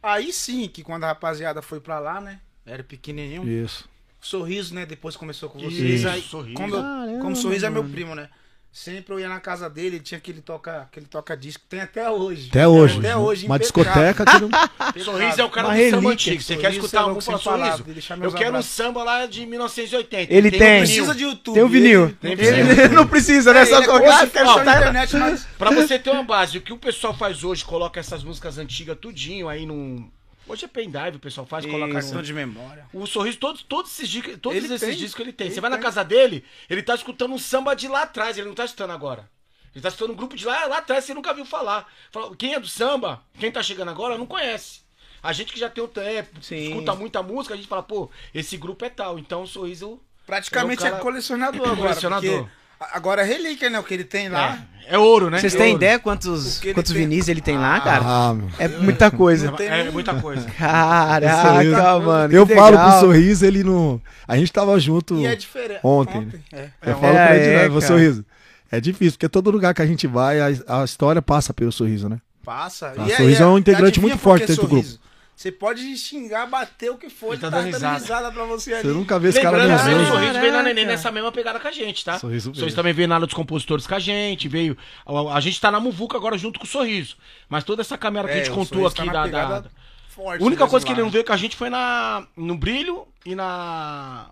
Aí sim, que quando a rapaziada foi pra lá, né? Era pequenininho. Isso. Sorriso, né? Depois começou com vocês. Isso, Aí, Sorriso. Como, eu- Caramba, como Sorriso é meu primo, né? Sempre eu ia na casa dele, ele tinha aquele toca, aquele toca disco, tem até hoje. Até hoje. Até hoje, Uma discoteca que não. Sorriso é o cara Uma do samba relíquia. antigo. Você quer escutar é algum sem palavras, sorriso? Eu quero um samba lá de 1980. Ele um tem. vinil. Precisa de YouTube. Tem o vinil. ele- Tem não precisa, né? É, Só é colocar, hoje, quero ó, chutar. na internet, mas Pra você ter uma base, o que o pessoal faz hoje, coloca essas músicas antigas tudinho aí num. Hoje é pendrive, o pessoal faz, coloca Isso. no... de memória. O sorriso, todos, todos esses, discos, todos Ele esses tem. discos ele tem. Ele Você vai na tem. casa dele, ele tá escutando um samba de lá atrás, ele não tá escutando agora. Ele tá escutando um grupo de lá, lá atrás, você nunca viu falar. Fala, Quem é do samba, quem tá chegando agora, não conhece. A gente que já tem o tempo, Sim. escuta muita música, a gente fala, pô, esse grupo é tal. Então o sorriso Praticamente É é, cara- colecionador agora. Colecionador. porque Agora é relíquia, né? O que ele tem lá. é, é ouro, né? Vocês É têm ideia quantos, O quantos tem? vinis ele tem lá, cara? Ah, meu. É muita coisa. É nem- muita coisa. Caraca, mano. Eu falo pro sorriso, ele não. A gente tava junto. E é diferente. Ontem. É. Eu É, falo É, pra ele, é, né, cara. sorriso. É difícil, porque todo lugar que a gente vai, a, a história passa pelo sorriso, né? Passa. Ah, Sorriso é um integrante muito forte dentro do Sorriso? Você pode xingar, bater o que for, Ele ele tá tá dando dando risada. risada pra você ali. Você nunca vê esse cara Lembrando, no que o. Sorriso veio na. Neném nessa mesma pegada com a gente, tá? Sorriso o Sorriso também veio na aula dos compositores com a gente, veio... A, a gente tá na Muvuca agora junto com o Sorriso. Mas toda essa caminhada que a É, gente o contou tá aqui na da... da- forte A única coisa que ele não veio com a gente foi na, no Brilho e na...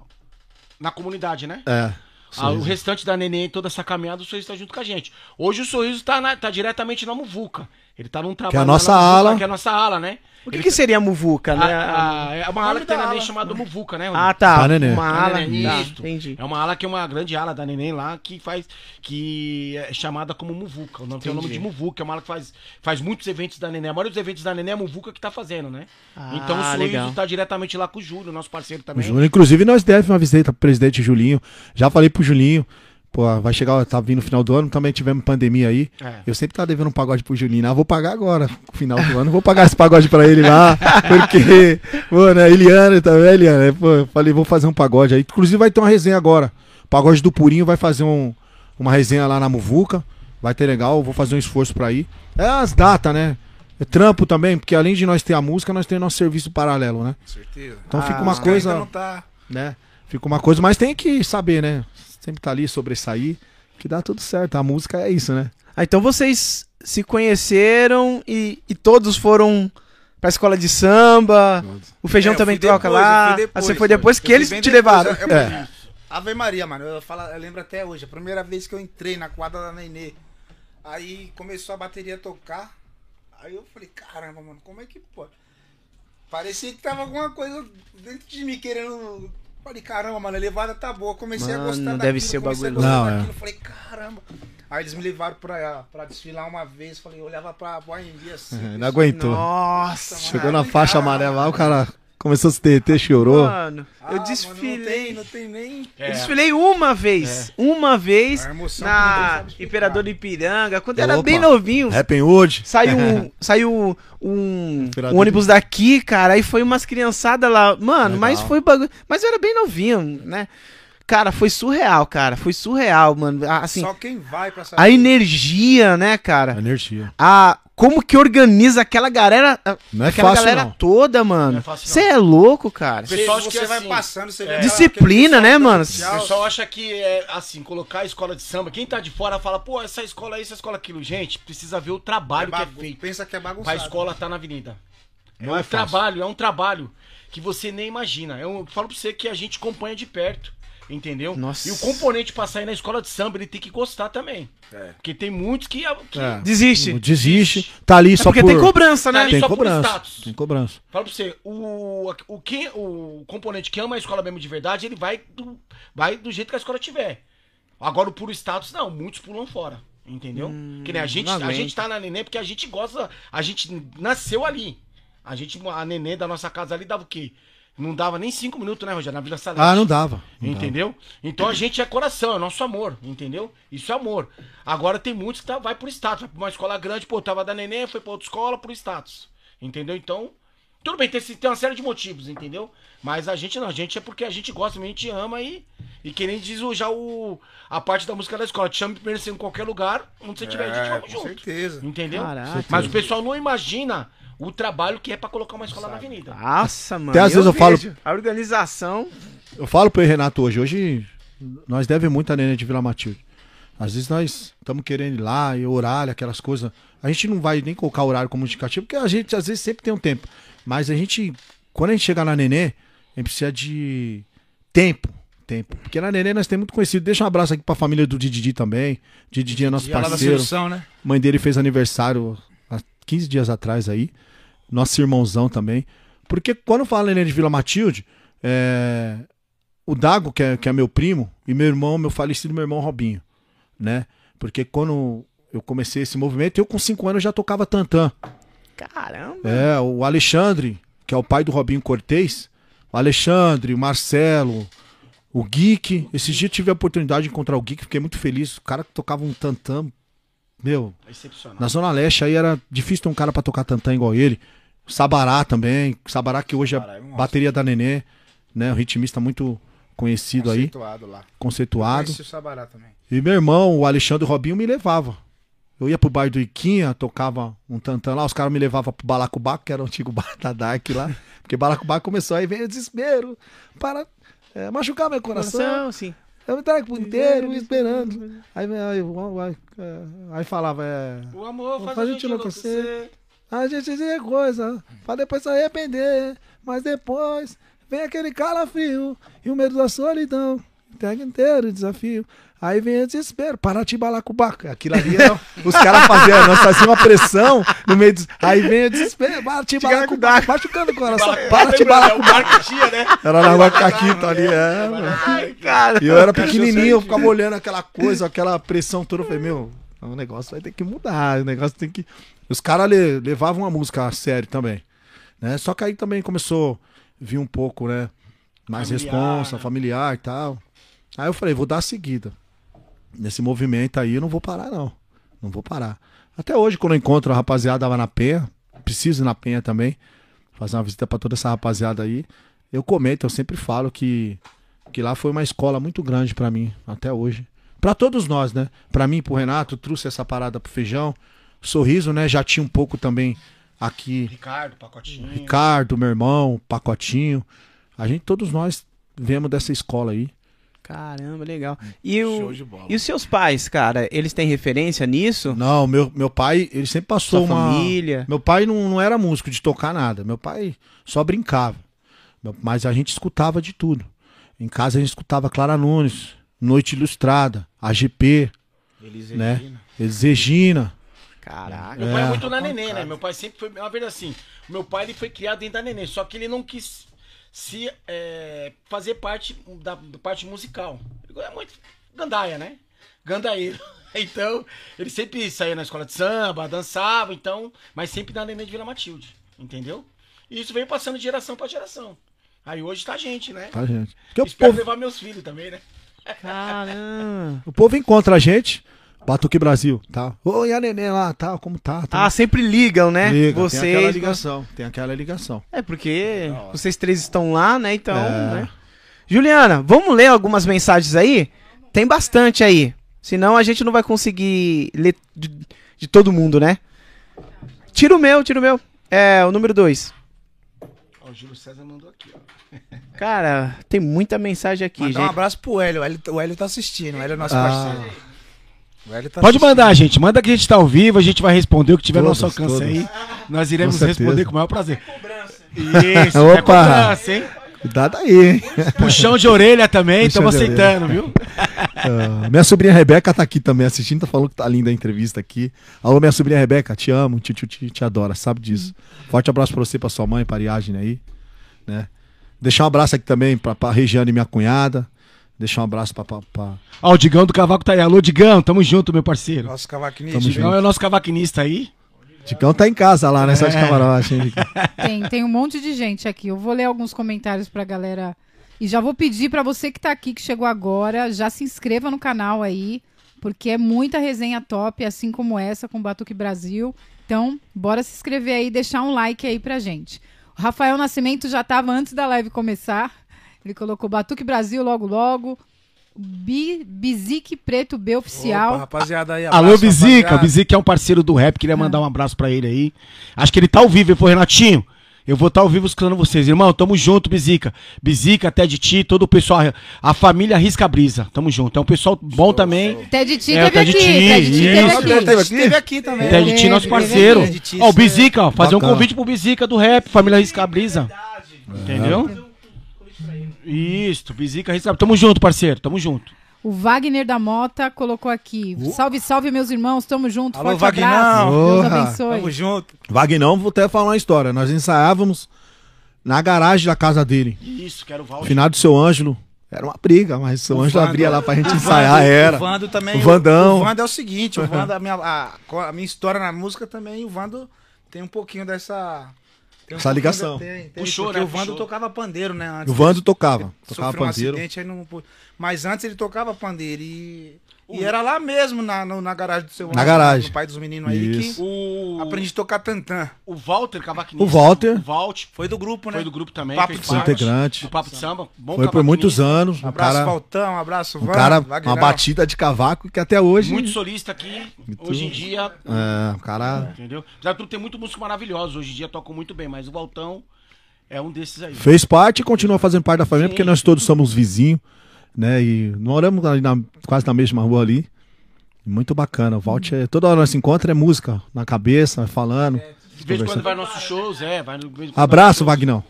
Na comunidade, né? É. Ah, o restante da Neném e toda essa caminhada, o Sorriso tá junto com a gente. Hoje o Sorriso tá, na- tá diretamente na Muvuca. Ele tá num trabalho... Que é a nossa Muvuca, ala. Que é a nossa ala, né? O que, que seria a muvuca, né? A- a- é uma ala que tem na Neném ala. chamada Muvuca, né? Ah, tá. Ah, neném. Uma Ah, ala. neném, Tá, isso. entendi. É uma ala que é uma grande ala da Neném lá que faz. que é chamada como Muvuca. O nome, tem o nome de Muvuca. É uma ala que faz, faz muitos eventos da Neném. A maioria dos eventos da Neném é a Muvuca que tá fazendo, né? Ah, então o. Suízo tá diretamente lá com o Júlio, nosso parceiro O também. Júnior, inclusive, nós devemos uma visita pro presidente Julinho. Já falei pro Julinho. Pô, vai chegar, tá vindo o final do ano, também tivemos pandemia aí. É. Eu sempre tava devendo um pagode pro Julinho. Ah, vou pagar agora, no final do ano. Vou pagar esse pagode pra ele lá. Porque, pô, né, Eliana também, Eliana. Pô, eu falei, vou fazer um pagode aí. Inclusive vai ter uma resenha agora. O pagode do Purinho vai fazer um, uma resenha lá na Muvuca. Vai ter legal, vou fazer um esforço pra ir. É as datas, né? É trampo também, porque além de nós ter a música, nós temos nosso serviço paralelo, né? Certeza. Então Ah, fica uma coisa não tá. né? Fica uma coisa, mas tem que saber, né? Sempre tá ali, sobressair, que dá tudo certo. A música é isso, né? Ah, então vocês se conheceram e, e todos foram pra escola de samba. O feijão É, também toca depois, lá. Ah, você depois, foi depois que Eu eles te depois, levaram. eu- É. Ave Maria, mano. Eu, falo, eu lembro até hoje. A primeira vez que eu entrei na quadra da Nenê. Aí começou a bateria a tocar. Aí eu falei, caramba, mano, como é que pode? Parecia que tava alguma coisa dentro de mim querendo. Falei, caramba, mano, a levada tá boa. Comecei Mano, a gostar daquilo. deve ser o comecei a bagulho. gostar Não, é. daquilo. Falei, caramba. Aí eles me levaram pra, pra desfilar uma vez. Falei, eu olhava pra pro AMB assim. Não pessoal, aguentou. Nossa, mano. Chegou na Ai, faixa amarela lá, o cara começou a se derreter, chorou. mano. ah, eu mano, desfilei. não, tem, não tem nem. É. Eu desfilei uma vez. Uma vez na. Imperador de Ipiranga, quando eu era Opa. bem novinho. Happy Wood. Saiu, um- saiu um, um ônibus daqui, cara, aí foi umas criançadas lá. Mano, Legal. mas foi bagulho. Mas eu era bem novinho, né? Cara, foi surreal, cara. Foi surreal, mano. Assim, Só quem vai pra saber. a energia, né, cara? Energia. A, como que organiza aquela galera. a- Não é aquela fácil, galera não. toda, mano. Não é. Você é louco, cara. Você, Pessoal acha você que vai assim, passando, você é. Disciplina, né, mano? O pessoal acha que é assim, colocar a escola de samba, quem tá de fora fala, pô, essa escola é isso, essa escola é aquilo. Gente, precisa ver o trabalho É que é feito Pensa que é bagunçado. escola estar na avenida. É Não um é fácil. trabalho, é um trabalho que você nem imagina. Eu falo pra você que a gente acompanha de perto, entendeu? Nossa. E o componente pra sair na escola de samba, ele tem que gostar também. É. Porque tem muitos que, que É. Desiste. Desiste. Tá ali É só porque por... tem cobrança, né? Tá ali Tem só por cobrança. status. Tem cobrança. Fala pra você, o, o, que, o componente que ama a escola mesmo de verdade, ele vai do, vai do jeito que a escola tiver. Agora, o puro status, não, muitos pulam fora. Entendeu? que nem a gente, a gente tá na neném porque a gente gosta, a gente nasceu ali. A gente, a neném da nossa casa ali dava o quê? Não dava nem cinco minutos, né, Rogério? Na Vila Salete. Ah, não dava. Não Entendeu? Então a gente é coração, é nosso amor, entendeu? Isso é amor. Agora tem muitos que tá, vai por status, vai pra uma escola grande, pô, tava da neném, foi pra outra escola por status. Entendeu? Então, tudo bem, tem, tem uma série de motivos, entendeu? Mas a gente não, a gente é porque a gente gosta, a gente ama e, e que nem diz o, já o, a parte da música da escola. Te chama primeiro em qualquer lugar, onde você estiver, a gente É, vamos com junto. certeza. Entendeu? Caraca. Mas o pessoal não imagina o trabalho que é pra colocar uma escola na avenida. Nossa, mano. Até às vezes eu falo- A organização. Eu falo pro Renato hoje, hoje nós devemos muito a Nenê de Vila Matilde. Às vezes nós estamos querendo ir lá e horário, aquelas coisas. A gente não vai nem colocar horário como indicativo, porque a gente às vezes sempre tem um tempo. Mas a gente, quando a gente chegar na Nenê, a gente precisa de tempo. Tempo. Porque na Nenê nós temos muito conhecido. Deixa um abraço aqui pra família do Didi também. Didi é nosso da parceiro. solução, né? mãe dele fez aniversário há 15 dias atrás aí. Nosso irmãozão também. Porque quando fala Nenê de Vila Matilde, é, o Dago, que é, que é meu primo, e meu irmão, meu falecido meu irmão Robinho, né? Porque quando eu comecei esse movimento, eu com 5 anos já tocava tantã. Caramba. É, o Alexandre, que é o pai do Robinho Cortez, o Alexandre, o Marcelo, o Geek. Esses dias eu tive a oportunidade de encontrar o Geek, fiquei muito feliz. O cara que tocava um tantã, meu, É na Zona Leste aí era difícil ter um cara pra tocar tantã igual ele. Sabará também. Sabará que hoje é Sabará é bateria da Nenê, né? Um ritmista muito conhecido aí, Conceituado lá. conceituado. Conheci o Sabará também. E meu irmão, o Alexandre Robinho, me levava. Eu ia pro bairro do Iquinha, tocava um tantã lá, os caras me levavam pro Balacobaco, que era o antigo bar da Dark lá. Porque Balacobaco começou aí, veio o desespero para é, machucar meu coração. Coração, sim. Eu me trago por inteiro esperando. Aí, aí, aí, aí, é, aí falava, é, O amor faz, Faz a gente enlouquecer. A gente dizia coisa, pra depois se arrepender. Mas depois vem aquele calafrio e o medo da solidão. Entrega inteiro, desafio. Aí vem o desespero, para te balar com o baco. Aquilo ali, ó, os caras faziam, nós fazíamos uma pressão no meio dos. Aí vem o desespero, para te balar com o baco, machucando o coração, para te balar com o baco. Marco tinha, né? Era na rua Caquito ali, é, mano. Cara, E eu era pequenininho, eu ficava olhando aquela coisa, aquela pressão toda. Eu falei, meu, o negócio vai ter que mudar, o negócio tem que. Os caras le- levavam a música a sério também. Né? Só que aí também começou a vir um pouco, né? Mais Familiar, responsa, né? familiar e tal. Aí eu falei, vou dar a seguida. Nesse movimento aí eu não vou parar, não. Não vou parar. Até hoje, quando eu encontro a rapaziada lá na Penha, preciso ir na Penha também, fazer uma visita pra toda essa rapaziada aí. Eu comento, eu sempre falo que, que lá foi uma escola muito grande pra mim, até hoje. Pra todos nós, né? Pra mim, pro Renato, trouxe essa parada pro feijão. Sorriso, né? Já tinha um pouco também aqui. Ricardo, pacotinho. Ricardo, meu irmão, Pacotinho. A gente, todos nós, viemos dessa escola aí. caramba, legal. E, o, Show de bola. e os seus pais, cara, eles têm referência nisso? Não, meu, meu pai, ele sempre passou Sua uma. família? Meu pai não, não era músico de tocar nada. Meu pai só brincava. Mas a gente escutava de tudo. Em casa a gente escutava Clara Nunes, Noite Ilustrada, AGP, Eles né? Elis Regina. Caraca. Meu pai é muito na neném, né? Meu pai sempre foi. Na verdade, assim, meu pai ele foi criado dentro da neném, só que ele não quis se é, fazer parte da, da parte musical. Ele é muito gandaia, né? Gandaeiro. Então, ele sempre saía na escola de samba, dançava, então, mas sempre na neném de Vila Matilde, entendeu? E isso veio passando de geração pra geração. Aí hoje tá a gente, né? Tá, gente? Porque o Espero povo, levar meus filhos também, né? Caramba. o povo encontra a gente, Batuque Brasil, tá? Oi, a neném lá, tá? Como tá? tá? Ah, sempre ligam, né? Liga, tem aquela Vocês. ligação. Tem aquela ligação. É porque vocês três estão lá, né? Então, É. né? Juliana, vamos ler algumas mensagens aí? Tem bastante aí. Senão a gente não vai conseguir ler de, de todo mundo, né? Tira o meu, tira o meu. É, o número 2. Ó, o Júlio César mandou aqui, ó. Cara, tem muita mensagem aqui, Mandar um gente. abraço pro Hélio. O Hélio, o Hélio tá assistindo. O Hélio é nosso Ah. parceiro. O Hélio tá Pode assistindo. mandar, gente. Manda que a gente tá ao vivo, a gente vai responder o que tiver no nosso alcance todas. aí. Nós iremos Com responder com o maior prazer. Isso, é Opa! cobrança, hein? Cuidado aí, hein? Puxão de orelha também, estamos aceitando, viu? Ah, minha sobrinha Rebeca tá aqui também assistindo, tá falando que tá linda a entrevista aqui. Alô, minha sobrinha Rebeca, te amo, te, te, te, te adora, sabe disso. Forte abraço pra você, pra sua mãe, pra Ariadne aí, né? Deixar um abraço aqui também pra, pra Regiane, minha cunhada. Deixar um abraço pra... pra, pra- Ó, o Digão do Cavaco tá aí. Alô, Digão, tamo junto, meu parceiro. Nosso cavaquinista. Tamo Digão é o nosso cavaquinista aí. Ticão tá em casa lá, né? Só de É. camarote, hein, Ticão? Tem, tem um monte de gente aqui. Eu vou ler alguns comentários pra galera. E já vou pedir pra você que tá aqui, que chegou agora, já se inscreva no canal aí, porque é muita resenha top, assim como essa com o Batuque Brasil. Então, bora se inscrever aí e deixar um like aí pra gente. Rafael Nascimento já tava antes da live começar. Ele colocou Batuque Brasil logo logo. Bi, Bizique Preto B oficial. Opa, rapaziada aí. Alô, abraço, Bizica. O rapaziada. Bizica é um parceiro do rap, queria mandar um abraço pra ele aí. Acho que ele tá ao vivo, ele falou, Renatinho. Eu vou estar ao vivo escutando vocês. Irmão, tamo junto, Bizica. Bizica, até de ti, todo o pessoal, a família Risca Brisa. Tamo junto. É um pessoal bom também. Ted T É, o teve Ted aqui. T, Ted T isso. teve aqui. o Ted esteve aqui também. Ted Ti, nosso Teve, parceiro. teve, teve. Ó, o Bizica, ó, fazer um convite pro Bizica do rap, família Risca Brisa. Entendeu? Isso, Bizica Risca Tamo junto, parceiro, tamo junto. O Wagner da Mota colocou aqui. Salve, salve, meus irmãos. Tamo junto. Alô, Forte Vagnão. abraço. Deus abençoe. Tamo junto. Vagnão, vou até falar uma história. Nós ensaiávamos na garagem da casa dele. Isso, quero o Valdir. Finado seu Ângelo. Era uma briga, mas o seu O Ângelo Vando- abria lá pra gente ensaiar, Vando- era. O Vando também. O Vandão. O Vando é o seguinte, o Vando, a minha, a, a minha história na música também, o Vando tem um pouquinho dessa. tem um Essa pouquinho ligação. da- tem, tem, Puxou, né? o Vando Puxou. tocava pandeiro, né? Antes O Vando tocava. Tocava sofreu um pandeiro. acidente aí não. pô- Mas antes ele tocava pandeiro e. E era lá mesmo, na, no- na garagem do seu Na garagem. No pai dos meninos aí, Isso. que O, aprendi a tocar tantã. o Walter Cavaquinista. O Walter. O Walter Foi do grupo, né? foi do grupo também. Papo fez de parte integrante. Do Papo de Samba. Bom Foi por muitos anos. Um Um abraço, cara, Valtão, um abraço, um Vando, cara Vagnão. uma batida de cavaco que até hoje. Muito solista aqui. Hoje em dia. É, o cara Entendeu? Já tudo tem muito músico maravilhoso. Hoje em dia tocam muito bem, mas o Valtão é um desses aí. fez parte e continua fazendo parte da família, Sim. porque nós todos somos vizinhos, né? E moramos ali na- quase na mesma rua ali. Muito bacana. O Valt é. Toda hora nós se encontra é música na cabeça, falando. De vez em quando vai nos nossos shows, é. Vai Abraço, Vagnão.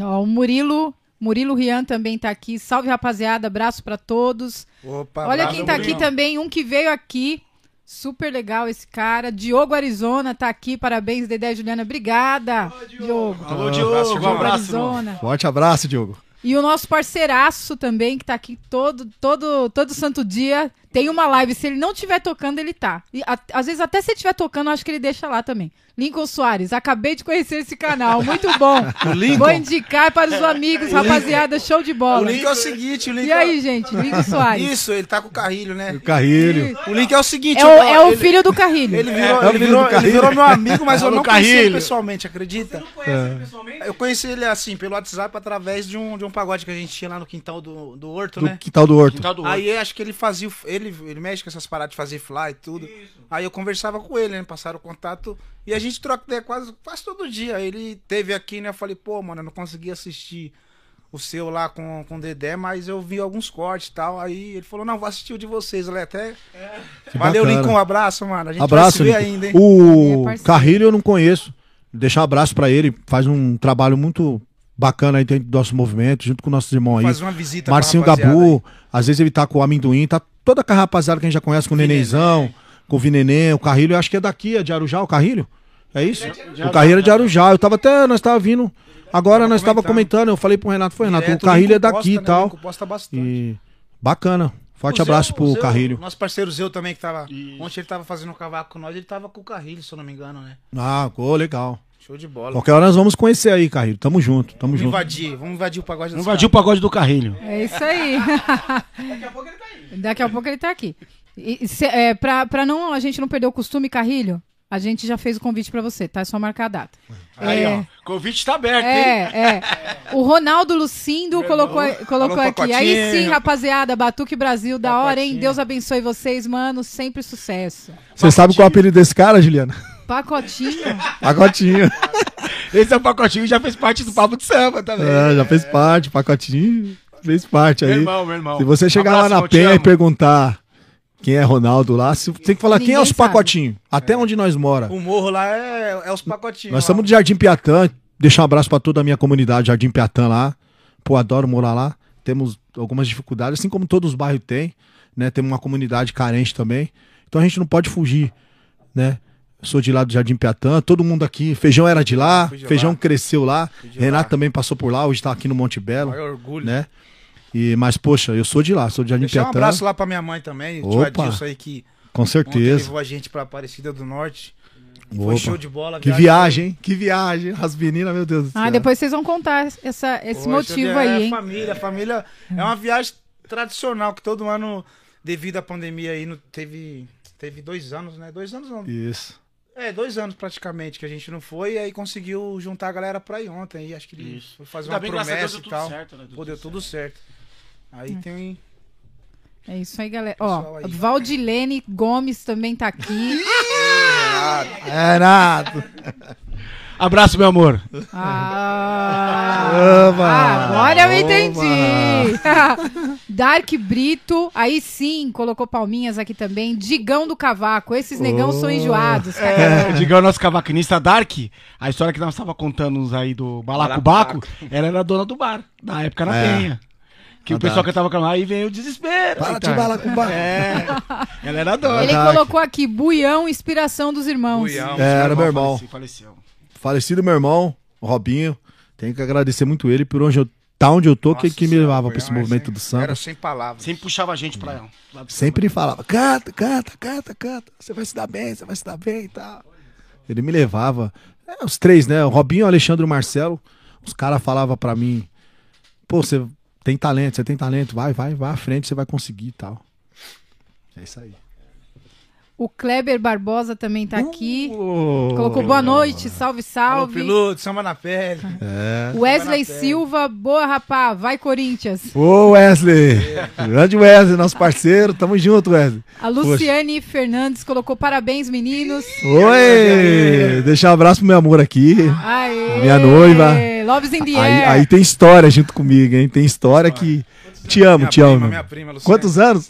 Ó, o Murilo Murilo Rian também tá aqui. Salve, rapaziada. Abraço pra todos. Opa, Olha abraço, quem tá aqui também, um que veio aqui. Super legal esse cara. Diogo Arizona tá aqui. Parabéns, Dedé e Juliana. Obrigada, Diogo. Alô, Ah, Diogo, abraço, um irmão. abraço, irmão. Arizona. Forte abraço, Diogo. E o nosso parceiraço também, que tá aqui todo, todo, todo santo dia, tem uma live. Se ele não estiver tocando, ele tá. E a- às vezes, até se ele estiver tocando, eu acho que ele deixa lá também. Lincoln Soares, acabei de conhecer esse canal, muito bom. Vou indicar para os amigos, rapaziada, show de O bola. link é o seguinte, o link E aí, gente, Lincoln Soares. Isso, ele tá com o carrilho, né? O Carrilho. O link é o seguinte, É o, é o ele- filho do Carrilho. Ele virou, É o ele filho virou, do ele Carrilho. virou meu amigo, mas eu Alô, não conheci ele Carrilho. pessoalmente, acredita? pessoalmente? Eu conheci ele assim, pelo WhatsApp, através de um, de um pagode que a gente tinha lá no quintal do, do Horto, Do né? quintal do Horto. Quintal do Horto. Aí eu acho que ele fazia. o- Ele, ele mexe com essas paradas de fazer fly e tudo. Aí eu conversava com ele, né? Passaram o contato. E a gente troca ideia quase, quase todo dia. Aí Ele teve aqui, né? Eu falei, pô, mano, eu não consegui assistir o seu lá com, com o Dedé, mas eu vi alguns cortes e tal. Aí ele falou, não, vou assistir o de vocês, ele até. Valeu, bacana. Lincoln, um abraço, mano. A gente Abraço, vai se ainda, hein? É O parceiro. Carrilho eu não conheço. Deixar um abraço pra ele. Faz um trabalho muito bacana aí dentro do nosso movimento, junto com nossos irmãos aí. Fazer uma visita Marcinho Gabu, às vezes ele tá com o amendoim, tá toda a rapaziada que a gente já conhece, com o Nenenzão, com o Vineném, o Carrilho, eu acho que é daqui, é de Arujá, o Carrilho? É isso? O Carrilho é de Arujá. Eu tava até, nós tava vindo, agora nós tava comentando, eu falei pro Renato, foi Renato, Direto, o Carrilho é daqui e né? tal. E bacana. Forte O abraço Zeu- pro Zeu, Carrilho. Nosso parceiro Zeu também, que tava. Ontem ele tava fazendo um cavaco com nós, ele tava com o Carrilho, se eu não me engano, né? Ah, legal. Show de bola. Qualquer hora nós vamos conhecer aí, Carrilho. Tamo junto, tamo Vamos junto. invadir, vamos invadir o pagode Vamos dos invadir o pagode do Carrilho. É isso aí. Daqui a pouco ele tá aí. Daqui a pouco ele tá aqui. E, se- é, pra, pra não, a gente não perder o costume, Carrilho, a gente já fez o convite pra você, tá? É só marcar a data. Aí, É. ó. Convite tá aberto, hein? É, é. O Ronaldo Lucindo colocou, colocou aqui. Aí sim, rapaziada, Batuque Brasil, da hora, hein? Deus abençoe vocês, mano. Sempre sucesso. Você sabe qual é o apelido desse cara, Juliana? Pacotinho. Pacotinho. Esse é o pacotinho que já fez parte do papo de samba também. É, já fez parte, pacotinho. Fez parte aí. Meu irmão, meu irmão. Se você chegar lá Abração, na penha e perguntar quem é Ronaldo lá, você tem que falar quem é Ninguém os pacotinhos. Até onde nós mora. O morro lá é, é os pacotinhos. Nós ó. estamos de Jardim Piatã. Deixar um abraço pra toda a minha comunidade Jardim Piatã lá. Pô, adoro morar lá. Temos algumas dificuldades, assim como todos os bairros têm, né? Temos uma comunidade carente também. Então a gente não pode fugir, né? Eu sou de lá do Jardim Piatã, todo mundo aqui. Feijão era de lá, de Feijão lá. cresceu lá. Renato lá. também passou por lá, hoje tá aqui no Monte Belo, Maior orgulho. né? E, mas, poxa, eu sou de lá, sou de Jardim Deixar um abraço lá pra minha mãe também, o tio Opa. Adilson aí que Com certeza. levou a gente pra Aparecida do Norte. Opa. Foi show de bola. Que viagem, hein? Que viagem. As meninas, meu Deus do céu. Ah, depois vocês vão contar essa, esse Poxa, motivo é, aí, é hein? família, família. É uma viagem tradicional que todo ano, devido à pandemia aí, não teve, teve dois anos, né? Dois anos não. Isso. É, dois anos praticamente que a gente não foi e aí conseguiu juntar a galera pra ir ontem. E acho que ele Isso. foi fazer Ainda uma bem, Deus, promessa deu e tudo tal. certo, né? Deu Pô, deu tudo tudo certo. Aí Hum. tem. É isso aí, galera. Pessoal Ó, aí. Valdilene Gomes também tá aqui. É, Renato. Abraço, meu amor. Ah, Oba! agora eu entendi. Dark Brito, aí sim, colocou palminhas aqui também. Digão do Cavaco, esses negão são enjoados. É, Digão, nosso cavaquinista Dark, a história que nós tava contando uns aí do Balacobaco, ela era dona do bar, na época na É. Penha. Que A o pessoal que tava com aí veio o desespero. Para de bala com bala. É, ela era dona. Ele colocou aqui, Buião, inspiração dos irmãos. Buião. É, era meu irmão. Faleceu, faleceu. Falecido meu irmão, o Robinho. Tenho que agradecer muito ele por onde eu, tá onde eu tô, que, Nossa que me Senhora, levava pra esse movimento sem- do samba. Era sem palavras. Sempre puxava a gente pra ela. lá do Sempre falava, canta, canta, canta, canta. Você vai se dar bem, você vai se dar bem e tal. Ele me levava. É, os três, né? O Robinho, o Alexandre e o Marcelo. Os caras falavam pra mim, pô, você tem talento, você tem talento, vai, vai, vai à frente, você vai conseguir e tal. É isso aí. O Kleber Barbosa também tá aqui. Oh. Colocou boa noite, salve, Alô, salve. piloto, samba na pele. É. Wesley na Silva, boa rapá, vai Corinthians. Ô, Wesley! Grande Wesley, nosso parceiro. Tamo junto, Wesley. A Luciane Fernandes colocou parabéns, meninos. Oi! Deixar um abraço pro meu amor aqui. Aê! Minha noiva. Loves in the Aí, air. aí tem história junto comigo, hein? Tem história que. Te amo, Minha te prima, amo. minha prima, Luciana. Quantos anos?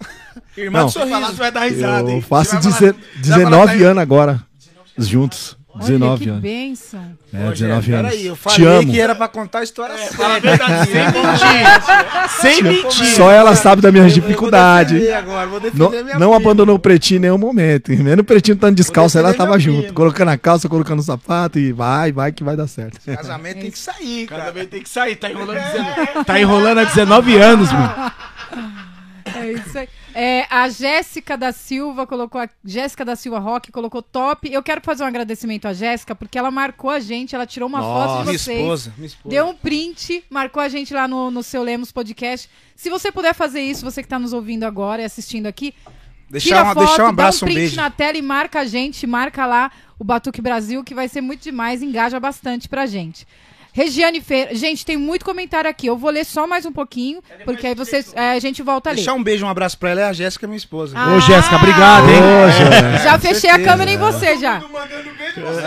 Irmã Não. do sorriso. vai dar risada, Eu hein? faço Você vai falar- deze- você vai falar 19 pra- anos agora. Juntos. Olha, 19 que anos. bênção. É, 19 anos. Peraí, eu Te falei amo. que era pra contar a história É, séria. verdade, sem mentir. sem mentir. Só ela sabe das minhas Eu- eu vou dificuldades. agora, vou defender Não, minha não abandonou o pretinho em nenhum momento. E Mesmo o pretinho estando descalço, ela tava junto. Colocando a calça, colocando o sapato e vai, vai que vai dar certo. Casamento tem que sair, cara. vez tem que sair, tá enrolando dizendo. Tá enrolando há 19 anos, mano. É isso aí. É, a Jéssica da Silva colocou, a Jéssica da Silva Roque colocou top. Eu quero fazer um agradecimento à Jéssica, porque ela marcou a gente, ela tirou uma foto de Minha vocês. esposa, minha esposa. Deu um print, marcou a gente lá no, no seu Lemos Podcast. Se você puder fazer isso, você que está nos ouvindo agora e assistindo aqui, Deixar, tira uma, foto, deixar um abraço, dá um um print beijo. na tela e marca a gente, marca lá o Batuque Brasil, que vai ser muito demais, engaja bastante pra gente. Regiane Feira, gente, tem muito comentário aqui. Eu vou ler só mais um pouquinho, porque aí vocês, é, a gente volta ali. Deixar um beijo, um abraço pra ela e a Jéssica, minha esposa. Ah, Ô, Jéssica, obrigado, hein? Já fechei a certeza, câmera em você já.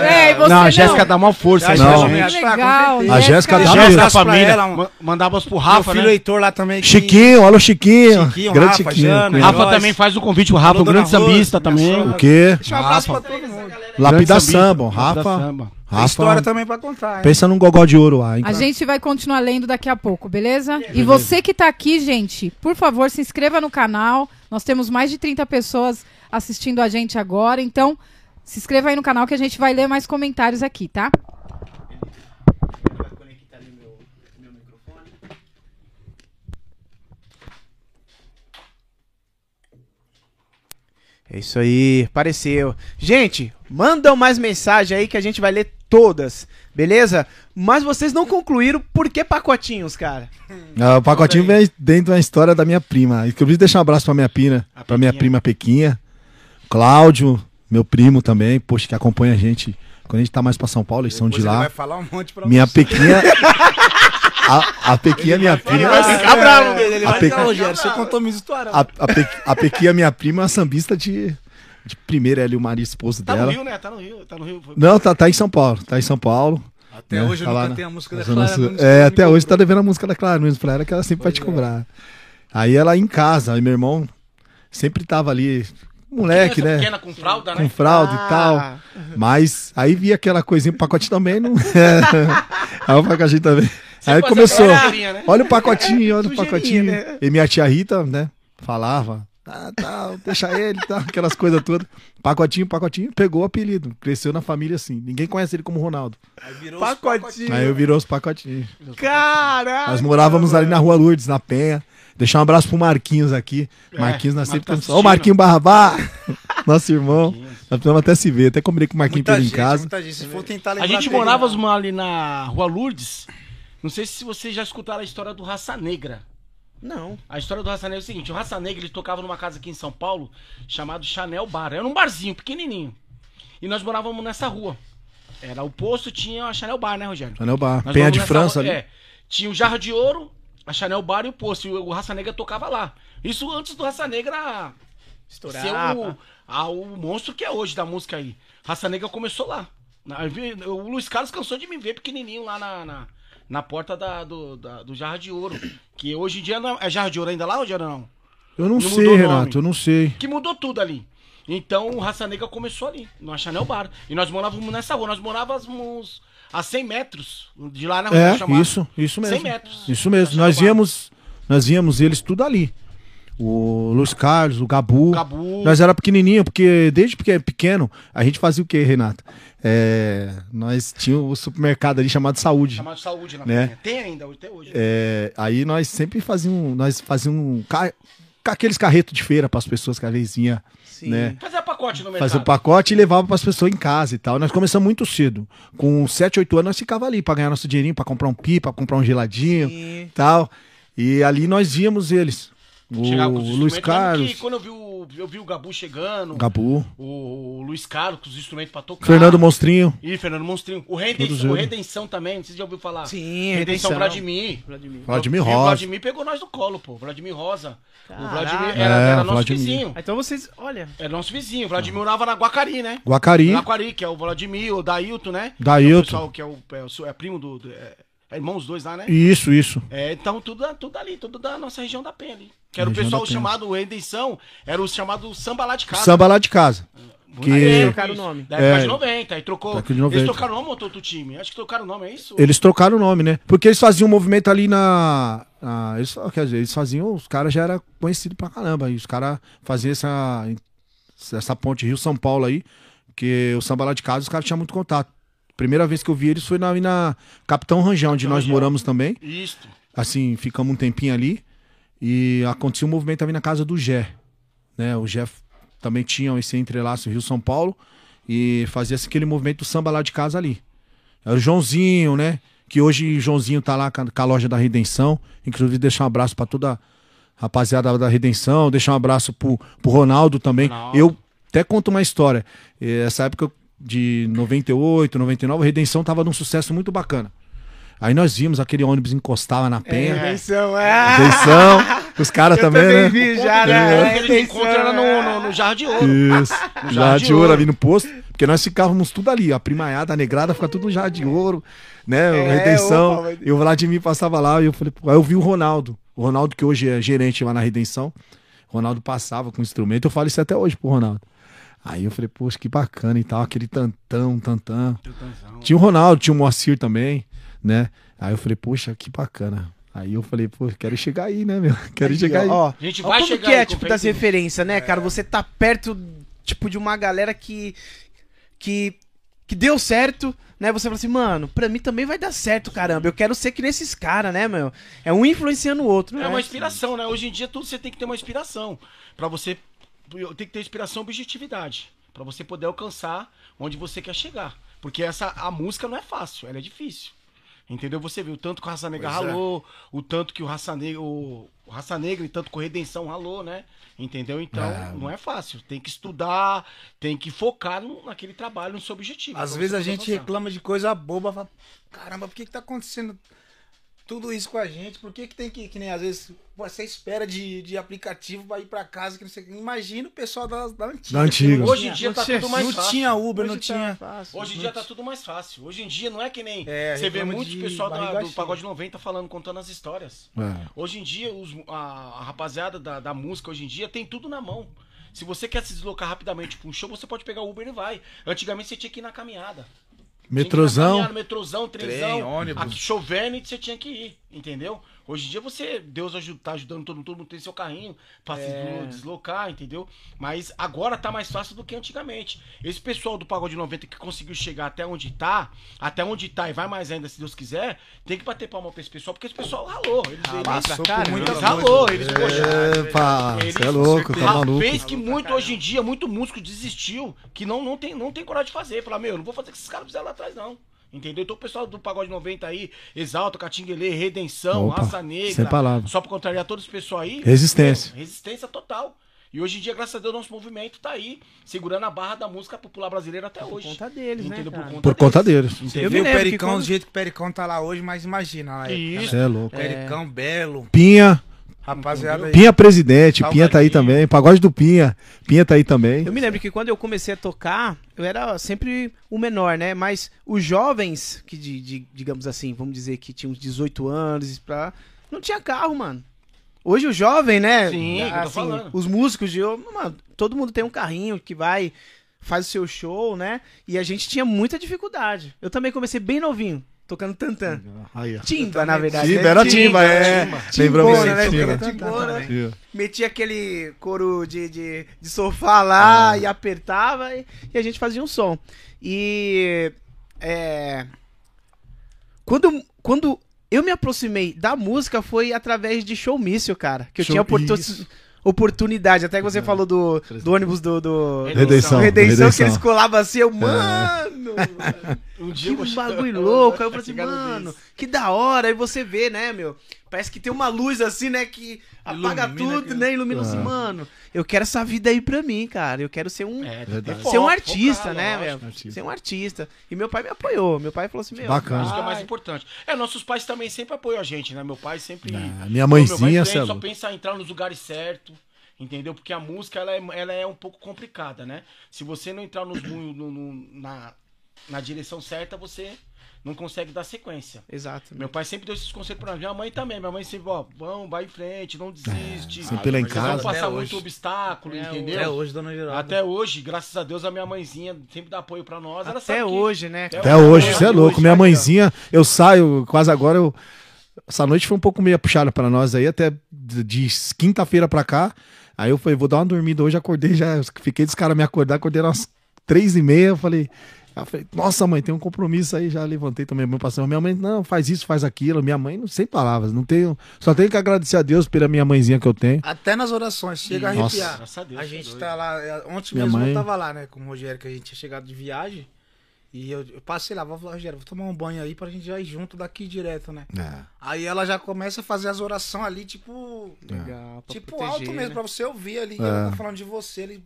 É, e você não, a Jéssica dá uma força aí Não. pra Legal. certeza. A Jéssica dá um pra família. ela, um- Ma- Mandava pro Meu Rafa, filho né? Heitor lá também. que- Chiquinho, alô Chiquinho. Chiquinho, Grande Rafa, Chiquinho. Jana. Rafa também faz o convite, o Rafa, Alô, um grande Rose, sambista também. sogra. O quê? Deixa um abraço pra todo mundo. Lapida Samba. Lapida Rafa. História também pra contar, hein? Pensa num gogó de ouro lá, hein? A gente vai continuar lendo daqui a pouco, beleza? E você que tá aqui, gente, por favor, se inscreva no canal. Nós temos mais de 30 pessoas assistindo a gente agora, então se inscreva aí no canal que a gente vai ler mais comentários aqui, tá? É isso aí, apareceu. Gente, mandam mais mensagem aí que a gente vai ler todas, beleza? Mas vocês não concluíram por que pacotinhos, cara. Ah, o pacotinho vem dentro da história da minha prima. E que eu preciso deixar um abraço pra minha prima, A pra minha Pequinha. prima Pequinha. Cláudio, meu primo também, poxa, que acompanha a gente. Quando a gente tá mais pra São Paulo, eles são Depois de ele lá. vai falar um monte pra Minha você. Pequinha. a, a Pequinha, minha prima. vai ficar bravo dele. Ele A vai Pe- ficar, Rogério, você contou minha história. A, a, Pe, a Pequinha, minha prima, é uma sambista de, de primeira, ela e o marido esposo Tá no dela. Rio, né? Tá no Rio. Tá no Rio. Foi- Não, tá, tá em São Paulo. Tá em São Paulo. Até né? hoje eu Tá nunca na- tenho a música da Clara. Sul. Nunes, É, até hoje tá devendo a música da Clara Nunes pra ela, que ela sempre vai te cobrar. Aí ela em casa, aí meu irmão sempre tava ali, moleque, né? pequena com fralda, Com né? fralda Ah. e tal. Mas aí via aquela coisinha, o pacote também não. aí o pacotinho também. Você aí começou. né? Olha o pacotinho, olha o pacotinho. né? E minha tia Rita, né? Falava. Ah, tal, deixa ele, tal, aquelas coisas todas. Pacotinho, pacotinho, pegou o apelido. Cresceu na família assim. Ninguém conhece ele como Ronaldo. Aí virou os Pacotinho. Aí eu virou os pacotinhos. Caraca! Nós morávamos ali na rua Lourdes, na Penha. Deixar um abraço pro Marquinhos aqui. É, Marquinhos, nós sempre tá. Ô, assistindo. Marquinhos Barrabá! Nosso irmão. Nós precisamos até se ver. Até combinei com o Marquinhos pra Muita ele em casa. muita gente. Se for tentar A gente morava não. ali na Rua Lourdes. Não sei se vocês já escutaram a história do Raça Negra. Não. A história do Raça Negra é o seguinte: o Raça Negra ele tocava numa casa aqui em São Paulo chamado Chanel Bar. Era um barzinho pequenininho. E nós morávamos nessa rua. Era o posto, tinha a Chanel Bar, né, Rogério? Chanel Bar. Nós Penha de França rua- ali. É, tinha o Jarra de Ouro, a Chanel Bar e o posto. E o Raça Negra tocava lá. Isso antes do Raça Negra Estourar. ser o, a- o monstro que é hoje da música aí. Raça Negra começou lá. O Luiz Carlos cansou de me ver pequenininho lá na, na, na porta da, do, da- do Jarra de Ouro. Que hoje em dia não, é Jarra de Ouro ainda lá ou já não? Eu não, Não sei, Renato, eu não sei. Que mudou tudo ali. Então o Raça Negra começou ali, no Chanel Bar. E nós morávamos nessa rua. Nós morávamos a 100 metros de lá na rua. É, chamada. isso, isso mesmo. 100 metros. Isso mesmo. Nós Bar. víamos, nós víamos eles tudo ali. O Luiz Carlos, o Gabu. Gabu. Nós era pequenininho, porque desde peque- pequeno a gente fazia o quê, Renato? É, nós tínhamos o supermercado ali chamado Saúde. Chamado Saúde na Né? Tem ainda, até hoje. É, aí nós sempre fazíamos, nós fazíamos ca- aqueles carretos de feira para as pessoas que às vezes vinha, Sim. né? Fazia pacote no mercado. Fazer o pacote e levava para as pessoas em casa e tal. Nós começamos muito cedo. Com 7, 8 anos nós ficava ali para ganhar nosso dinheirinho, para comprar um pipa, comprar um geladinho Sim. e tal. E ali nós víamos eles. O Luiz Carlos, que quando eu vi, o, eu vi o Gabu chegando, o Gabu, o, Luiz Carlos com os instrumentos pra tocar. Fernando Monstrinho. E Fernando Monstrinho. O Redenção, o. Redenção também, não sei se já ouviu falar. Sim, Redenção Redenção. Vladimir. Vladimir. Vladimir E O Rosa. Vladimir pegou nós do colo, pô. Vladimir Rosa. O Caraca. Vladimir era, É, era nosso Vladimir. vizinho. Então vocês, olha. Era nosso vizinho. O Vladimir morava na Guacari, né? Guacari, Guacari, que é o Vladimir, o Dailton, né? Dailton. Que é o pessoal que é, o, é, o- é primo do. do- é, é irmão os dois lá, né? Isso, isso. É, então tudo, tudo ali, tudo da nossa região da Penha ali. Que era o pessoal chamado Redenção, era o chamado samba lá de casa. Samba lá de casa. Que- Aí, Eles trocaram o nome. Da época É. de 90, aí trocou. De 90. Eles trocaram o nome ou outro time? Acho que trocaram o nome, é isso? Eles trocaram o nome, né? Porque eles faziam um movimento ali na. na- eles, quer dizer, eles faziam. Os caras já eram conhecidos pra caramba. E os caras faziam essa, essa ponte Rio-São Paulo aí. Porque o samba lá de casa, os caras tinham muito contato. Primeira vez que eu vi eles foi na, na Capitão Rangel, onde Capitão nós moramos também. Isso. Assim, ficamos um tempinho ali. E acontecia um movimento também na casa do Gé. Né? O Gé também tinha esse entrelaço Rio-São Paulo. E fazia aquele movimento do samba lá de casa ali. Era o Joãozinho, né? Que hoje o Joãozinho tá lá com a, loja da Redenção. Inclusive, deixar um abraço pra toda a rapaziada da Redenção. Deixar um abraço pro, pro Ronaldo também. Ronaldo. Eu até conto uma história. Essa época de 98, 99, a Redenção tava num sucesso muito bacana. Aí nós vimos aquele ônibus encostava na penha. Redenção, é. Redenção. Os caras Eu também, também né? vi já, né? ponto que eles encontram era no, no, no Jarro de Ouro. Isso. No Jarro de ouro Ouro. ali no posto. Porque nós ficávamos tudo ali. A primaiada, a negrada, fica tudo no Jarra de ouro. Né? É, Redenção. opa, mas- E o Vladimir passava lá e eu falei, pô, aí eu vi o Ronaldo. O Ronaldo, que hoje é gerente lá na Redenção. O Ronaldo passava com o instrumento. Eu falo isso até hoje pro Ronaldo. Aí eu falei, poxa, que bacana e tal. Aquele tantão, tantão. Tinha o Ronaldo, tinha o Moacir também, né? Aí eu falei, poxa, que bacana. Aí eu falei, pô, quero chegar aí, né, meu? Quero chegar aí. Ó, A gente ó vai como chegar que é, aí, tipo, das referências, né, cara? Você tá perto, tipo, de uma galera que... Que, que deu certo, né? Você fala assim, mano, pra mim também vai dar certo, caramba. Eu quero ser que nesses caras, né, meu? É um influenciando o outro, né? É uma inspiração, né? Hoje em dia tudo você tem que ter uma inspiração. Pra você. Tem que ter inspiração e objetividade. Pra você poder alcançar onde você quer chegar. Porque essa, a música não é fácil, ela é difícil. Entendeu? Você viu o tanto que o Raça Negra Pois é. ralou, o tanto que o Raça Negra, o, Raça Negra e tanto com Redenção ralou, né? Entendeu? Então, É. não é fácil. Tem que estudar, tem que focar no- naquele trabalho, no seu objetivo. Às vezes a gente alcançar. reclama de coisa boba, fala, caramba, por que que tá acontecendo tudo isso com a gente? Por que que tem que, que nem às vezes você espera de, de aplicativo pra ir pra casa, que não sei. Imagina o pessoal da, da antiga. Da antiga. não Hoje tinha- em dia tá tinha- tudo mais não fácil. tinha Uber, não Hoje tá tinha... fácil. Hoje em dia tá tudo mais fácil. Hoje em dia não é que nem É, você vê de pessoal da- do. Pagode 90 falando, contando as histórias. É. Hoje em dia, os- a, a rapaziada da, da música hoje em dia tem tudo na mão. Se você quer se deslocar rapidamente pra um show, você pode pegar o Uber e vai. Antigamente você tinha que ir na caminhada. Metrozão. metrozão, trenzão. Trem, ônibus. Aqui, chovendo e você tinha que ir, entendeu? Hoje em dia você, Deus ajuda, tá ajudando todo mundo, todo mundo tem seu carrinho pra se É. deslocar, entendeu? Mas agora tá mais fácil do que antigamente. Esse pessoal do Pagode 90 que conseguiu chegar até onde tá, até onde tá e vai mais ainda, se Deus quiser, tem que bater palma pra esse pessoal, porque esse pessoal ralou. Eles, eles, Passou por Caramba. muita eles ralou, eles, poxa, Epa, Eles- você é louco, tá maluco. Fez que muito hoje em dia, muito músico desistiu, que não, não, tem, não tem coragem de fazer. Falar, meu, eu não vou fazer o que esses caras fizeram lá atrás, não. Entendeu? Então o pessoal do Pagode 90 aí, Exalta, Catinguelê, Redenção, Opa, Raça sem Negra, palavras. só pra contrariar todo esse pessoal aí. Resistência. meu, resistência total. E hoje em dia, graças a Deus, nosso movimento tá aí, segurando a barra da música popular brasileira até Por hoje. conta deles, né, Entendeu? cara? Por conta Por conta deles. Eu Você o Pericão quando- do jeito que o Pericão tá lá hoje, mas imagina na época. Isso. Você é louco. Pericão belo. Pinha, Rapaziada aí. Pinha presidente, Salgadinho. Pinha tá aí também. Pagode do Pinha, Pinha tá aí também. Eu me lembro que quando eu comecei a tocar, eu era sempre o menor, né? Mas os jovens, que de, de- digamos assim, vamos dizer que tinham uns 18 anos, e pra... não tinha carro, mano. Hoje o jovem, né? Sim, é tô falando. Os músicos de hoje, mano, todo mundo tem um carrinho que vai, faz o seu show, né? E a gente tinha muita dificuldade. Eu também comecei bem novinho, tocando tantã. Aí, ó. Timba, na verdade. Timba, né? era timba, é. Lembramos né? timba. Timbona, né? Timba. metia aquele couro de, de, de sofá lá e apertava e, e a gente fazia um som. E é, quando, quando eu me aproximei da música foi através de showmício, cara. Que eu Show- tinha oportunidade. Até que você falou do, do ônibus do, do Redenção. Redenção, Redenção. que eles colavam assim, eu, mano, Um que dia chegar- bagulho louco. Aí eu falei assim, mano, desse. que da hora. Aí você vê, né, meu? Parece que tem uma luz assim, né, que apaga Ilumina tudo, aquilo. né? Ilumina assim, Ah. mano. Eu quero essa vida aí pra mim, cara. Eu quero ser um. É, Ser um artista, focar, né, lógico. meu? Artista. Ser um artista. E meu pai me apoiou. Meu pai falou assim, meu. Bacana. Isso que é mais importante. É, nossos pais também sempre apoiam a gente, né? Meu pai sempre. Ah, minha Pô, meu pai mãezinha, sempre cê é só pensa em entrar nos lugares certos. Entendeu? Porque a música ela é, ela é um pouco complicada, né? Se você não entrar nos, no, no- no- na, na direção certa, você não consegue dar sequência. Exato. Meu pai sempre deu esses conselhos pra mim. Minha mãe também. Minha mãe sempre, ó, vamos, vai em frente, não desiste. sempre lá em vão casa. passar Até muito hoje. obstáculo, É, entendeu? Até hoje, dona Geralda. Até hoje, graças a Deus, a minha mãezinha sempre dá apoio pra nós. Ela sabe Até que- hoje, né? Até hoje, você é louco. hoje, Minha mãezinha, eu saio, quase agora eu. Essa noite foi um pouco meio puxada pra nós aí, até de quinta-feira pra cá. Aí eu falei, vou dar uma dormida hoje, acordei já. eu Fiquei dos caras me acordar, acordei umas três e meia. Eu falei, eu falei, nossa mãe, tem um compromisso aí. Já levantei também meu passando. Minha mãe, não, faz isso, faz aquilo. Minha mãe, não sem palavras, não tenho. Só tenho que agradecer a Deus pela minha mãezinha que eu tenho. Até nas orações, chega a Nossa. arrepiar. Graças a Deus, A tá gente doido. tá lá, é, ontem Minha mesmo mãe- eu tava lá, né, com o Rogério, que a gente tinha chegado de viagem. E eu, eu passei lá, vou falar, Rogério, vou tomar um banho aí pra gente já ir junto daqui direto, né? Aí ela já começa a fazer as orações ali, tipo. Legal, pra Tipo proteger, alto mesmo, né? pra você ouvir ali. É. Ela tá falando de você ali.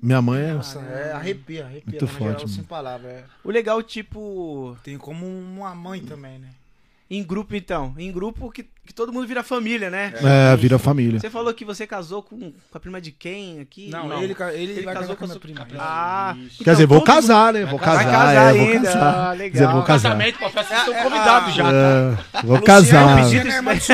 Minha mãe é. Nossa, é, arrepia, arrepia. Muito forte, mano. sem palavras. É. O legal, tipo, Tem como uma mãe também, né? em grupo então. Em grupo que, que todo mundo vira família, né? É, vira família. Você falou que você casou com, com a prima de quem aqui? Não, ele, ca- ele, Ele vai casou com a sua prima. Ah, Isso. Quer dizer, vou todo casar, né? Vou Vai casar. casar é, vou ainda, casar. ah, Quer legal. dizer, vou casar. Casamento, pra festa, vocês É, estão é, convidados ah, já. É, vou casar.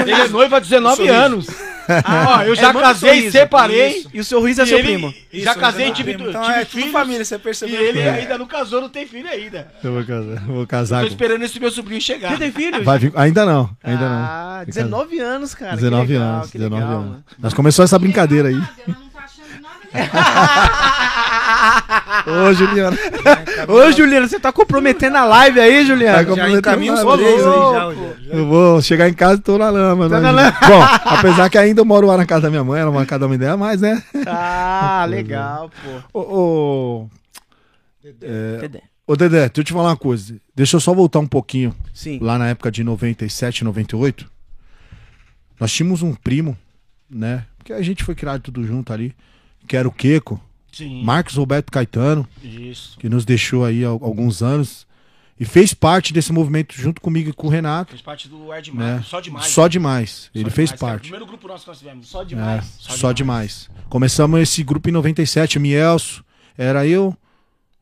Ele é noivo há 19 Sorriso. anos. Ó, eu já É, casei, sorriso. separei. Isso. E o sorriso é E seu ele- primo. Isso, já casei, tive, primo. tive Então é tudo filhos. família, você E percebeu? ele É. ainda não casou, não tem filho ainda. Eu vou casar. Vou Tô casar. esperando esse meu sobrinho chegar. Você tem filho? Vai vir- Ainda não, ainda não. ah, 19 anos, cara. que 19 legal, anos, que 19 legal, anos. mano. Nós começamos essa brincadeira aí. Tá. Ô, Juliana. Ô, Juliano, você tá comprometendo a live aí, Tá Juliano? com- Já encaminha os Ô, três aí já. Rogério. Eu vou chegar em casa e tô na lama. Tá na lama. Bom, apesar que ainda eu moro lá na casa da minha mãe, ela mora na casa da mãe dela, mas né? Ah, legal, pô. Ô, ô, Dedé. ô, Dedé, deixa eu te falar uma coisa. Deixa eu só voltar um pouquinho. Sim. Lá na época de 97, 98. Nós tínhamos um primo, né? Porque a gente foi criado tudo junto ali. Que era o Queco. Sim. Marcos Roberto Caetano. Isso. que nos deixou aí há alguns anos e fez parte desse movimento junto comigo e com o Renato. Fez parte do É Né? Demais. Só demais. Só demais. Ele Só fez demais, que era O parte. primeiro grupo nosso que nós tivemos. Só É, demais. só demais. Começamos esse grupo em 97, o Mielso, era eu,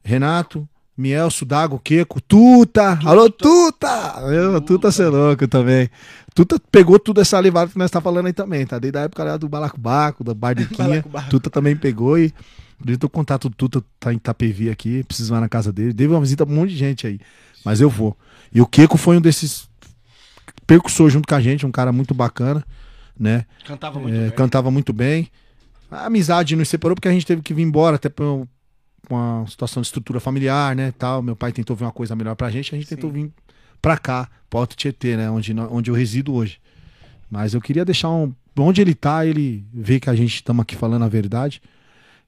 Renato, Mielso, Dago, Queco, Tuta, alô Tuta! Eu, Tuta ser louco também. Tuta pegou tudo essa levada que nós tá falando aí também, tá? Desde a época lá do Balacobaco, da Bardiquinha. Tuta também pegou e acredito o contato do Tuta tá em Itapevi aqui, preciso ir lá na casa dele. Deve uma visita pra um monte de gente aí, mas eu vou. E o Queco foi um desses percussor junto com a gente, um cara muito bacana, né? Cantava muito É, bem. cantava muito bem. A amizade nos separou porque a gente teve que vir embora até por uma situação de estrutura familiar, né, tal. Meu pai tentou ver uma coisa melhor pra gente, a gente tentou vir pra cá, pra Alto Tietê, né, onde, onde eu resido hoje. Mas eu queria deixar um... Onde ele tá, ele vê que a gente estamos aqui falando a verdade.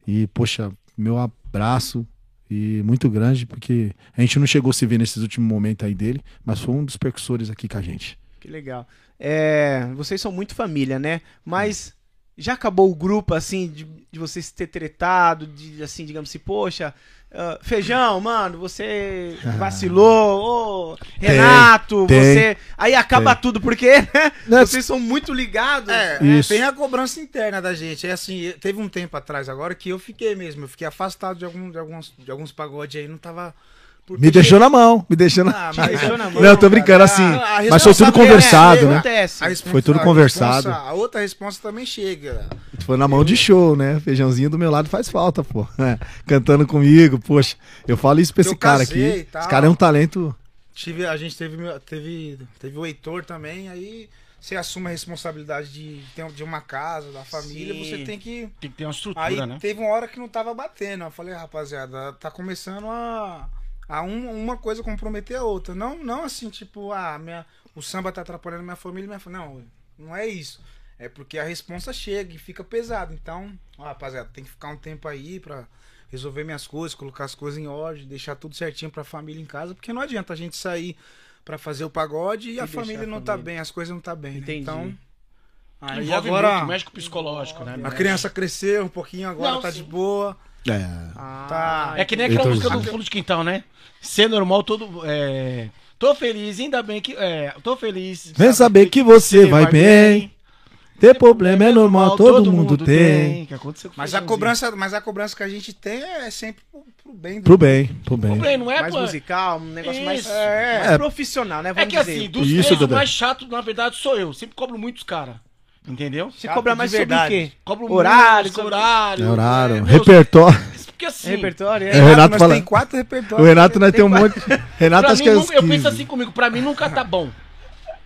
E, poxa, meu abraço e muito grande, porque a gente não chegou a se ver nesses últimos momentos aí dele, mas foi um dos percussores aqui com a gente. Que legal. É, vocês são muito família, né? Mas já acabou o grupo, assim, de, de vocês ter tretado, de, assim, digamos assim, poxa, ah, Feijão, mano, você vacilou, ô, Renato, tem, você... Aí acaba tudo, porque né, Né, vocês são muito ligados. É, Isso. tem a cobrança interna da gente. É assim, teve um tempo atrás agora que eu fiquei mesmo. Eu fiquei afastado de, algum, de, alguns, de alguns pagodes aí, não tava. Porque- Me deixou na mão, me deixou na Ah, mas- deixou na mão. Não, eu tô brincando Ah, assim. a Mas foi tudo responsabilidade conversado, chega, né? A Foi tudo a conversado. responsa- a outra resposta também chega. Foi na mão de show, né? Feijãozinho do meu lado faz falta, pô. É, Cantando comigo, poxa. Eu falo isso pra esse Eu cara casei aqui. tal. Esse cara é um talento. Tive, a gente teve, teve, teve o Heitor também, aí você assume a responsabilidade de, ter- de uma casa, da família, Sim. você tem que. Tem que ter uma estrutura, Aí né? teve uma hora que não tava batendo. Eu falei, rapaziada, tá começando a, a um- uma coisa comprometer a outra. Não, não assim, tipo, ah, minha, o samba tá atrapalhando minha família, minha família. Não, não é isso. É porque a responsa chega e fica pesado. Então, ó, rapaziada, tem que ficar um tempo aí pra resolver minhas coisas, colocar as coisas em ordem, deixar tudo certinho pra família em casa, porque não adianta a gente sair pra fazer o pagode e, a deixar família a não tá família. bem, as coisas não tá bem. né? Entendi. Então, aí Envolve agora muito, mexe com o psicológico, né? a criança cresceu um pouquinho, agora Não, tá sim. de boa. É. Ah, Tá. É que nem aquela música do fundo de quintal, né? Ser normal, todo. É... Tô feliz, ainda bem que. É, tô feliz. Vem saber que você vai bem. Ter problema é normal, todo mundo tem. Que aconteceu com o Mas a cobrança, mas a cobrança que a gente tem é sempre pro, pro bem do Pro bem, pro bem. Problema, não é, mais pô? musical, um negócio mais, Isso. mais É. profissional, né? É Vamos que dizer. assim, dos Isso, três, o mais chato, na verdade, sou eu. Sempre cobro muitos caras. Entendeu? Você chato cobra mais sobre o quê? Cobro Horário, música, sobre- horário. É horário, é, meus- repertório. Porque assim, Repertório, É, é? o Renato nós fala- tem quatro O repertórios. Renato nós tem um monte. Renato acho que é nunca- eu penso 15. assim comigo, pra mim nunca tá bom.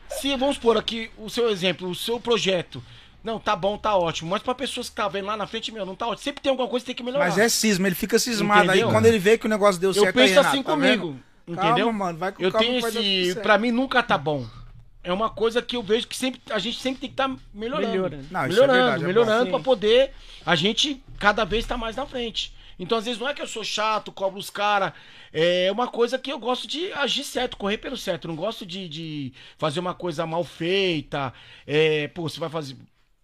Se, vamos supor aqui, o seu exemplo, o seu projeto. Não, tá bom, tá ótimo. Mas pra pessoas que tá vendo lá na frente, meu, não tá ótimo. Sempre tem alguma coisa que tem que melhorar. Mas é cisma, ele fica cismado. Entendeu? Aí quando ele vê que o negócio deu eu certo, aí, penso Renato, assim tá comigo. vendo? Entendeu? Calma, mano, vai com eu calma tenho esse. certo. Pra mim nunca tá bom. É uma coisa que eu vejo que sempre a gente sempre tem que estar melhorando. Melhorando. Não, é melhorando, verdade, é melhorando bom. pra poder a gente cada vez estar mais na frente. Então, às vezes, não é que eu sou chato, cobro os caras. É uma coisa que eu gosto de agir certo, correr pelo certo. Eu Não gosto de, de fazer uma coisa mal feita. É, pô, você vai fazer.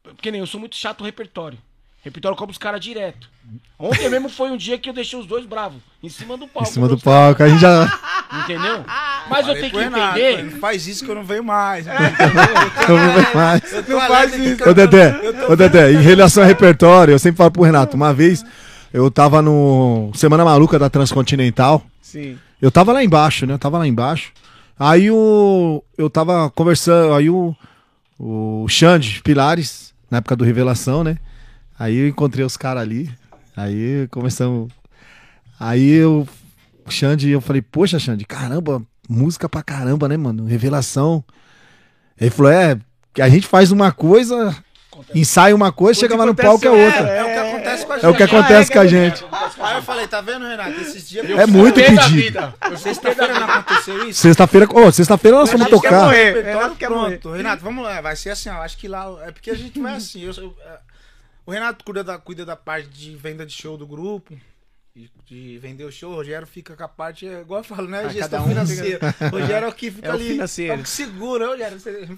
Porque nem eu sou muito chato no repertório. Repertório eu cobro os caras direto. Ontem mesmo foi um dia que eu deixei os dois bravos. Em cima do Em palco. cima do palco, a gente já. Entendeu? Mas eu Falei tenho pro que Renato, entender. Não faz isso que eu não venho mais. Eu não vou mais. Eu tô alegre que Ô Dedé, ô Dedé, em relação ao repertório, eu sempre falo pro Renato, uma vez eu tava no Semana Maluca da Transcontinental, Sim. eu tava lá embaixo, né? Eu tava lá embaixo. Aí o. Eu tava conversando, aí o. O Xande Pilares, na época do Revelação, né? Aí eu encontrei os caras ali. Aí começamos. Aí eu. O Xande, eu falei, poxa, Xande, caramba, música pra caramba, né, mano? Revelação. Ele falou, é, que a gente faz uma coisa, ensaia uma coisa, chega lá no palco é outra. É, o que acontece com a gente. É o que acontece com a gente. Aí eu falei, tá vendo, Renato? Esses dias. É muito pedido. Sexta-feira não aconteceu isso? Sexta-feira, ô, sexta-feira nós fomos Renato quer tocar. morrer, Renato Renato quer pronto. Renato, vamos lá, vai ser assim, ó. Acho que lá. É porque a gente vai assim. eu- eu- é, o Renato cuida da, cuida da parte de venda de show do grupo. De, de vender o show, o Rogério fica com a parte, é, igual eu falo, né? Ah, Gestão cada um financeira. O Rogério é o que fica É o ali. financeiro. É o que segura, Rogério. Você,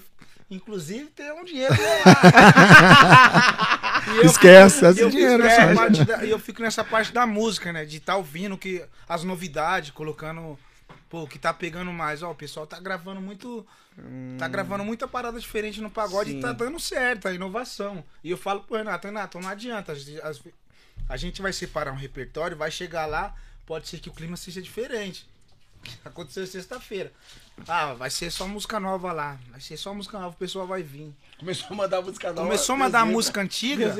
inclusive tem um dinheiro lá. Eu Esquece, fico- esse e eu dinheiro, fico nessa né? parte da- E eu fico nessa parte da música, né? De estar ouvindo que, as novidades, colocando. Pô, o que tá pegando mais, ó, o pessoal tá gravando muito. Tá gravando muita parada diferente no pagode Sim. e tá dando certo, a inovação. E eu falo pro Renato, Renato, não adianta. as- a gente vai separar um repertório, vai chegar lá, pode ser que o clima seja diferente. Aconteceu sexta-feira. Ah, vai ser só música nova lá. Vai ser só música nova, o pessoal vai vir. Começou a mandar música nova. Começou a mandar música antiga.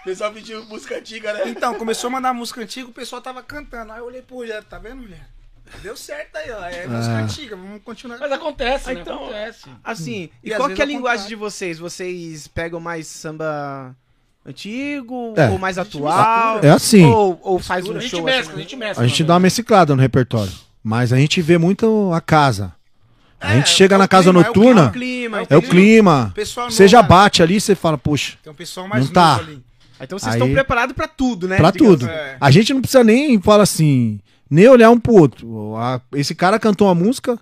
O pessoal pediu música antiga, né? Então, começou a mandar música antiga, o pessoal tava cantando. Aí eu olhei pro Rogério, tá vendo, Rogério? Deu certo aí, ó. É música Ah. antiga, vamos continuar. Mas acontece, Ah, né? então- Acontece. Assim, e, E às qual que é a linguagem de vocês? Vocês pegam mais samba antigo É. ou mais atual? É assim. Ou, ou faz A um gente show mescla, a assim? gente mescla. A gente dá uma mesclada no repertório. Mas a gente vê muito a casa. A É, gente chega é na casa clima, é noturna, É o clima. é o clima. Você já bate ali, você fala, poxa, Tem um pessoal mais Não tá. ali. Então vocês Aí- estão preparados pra tudo, né? pra Digamos tudo. é. A gente não precisa nem falar assim, nem olhar um pro outro. Esse cara cantou uma música,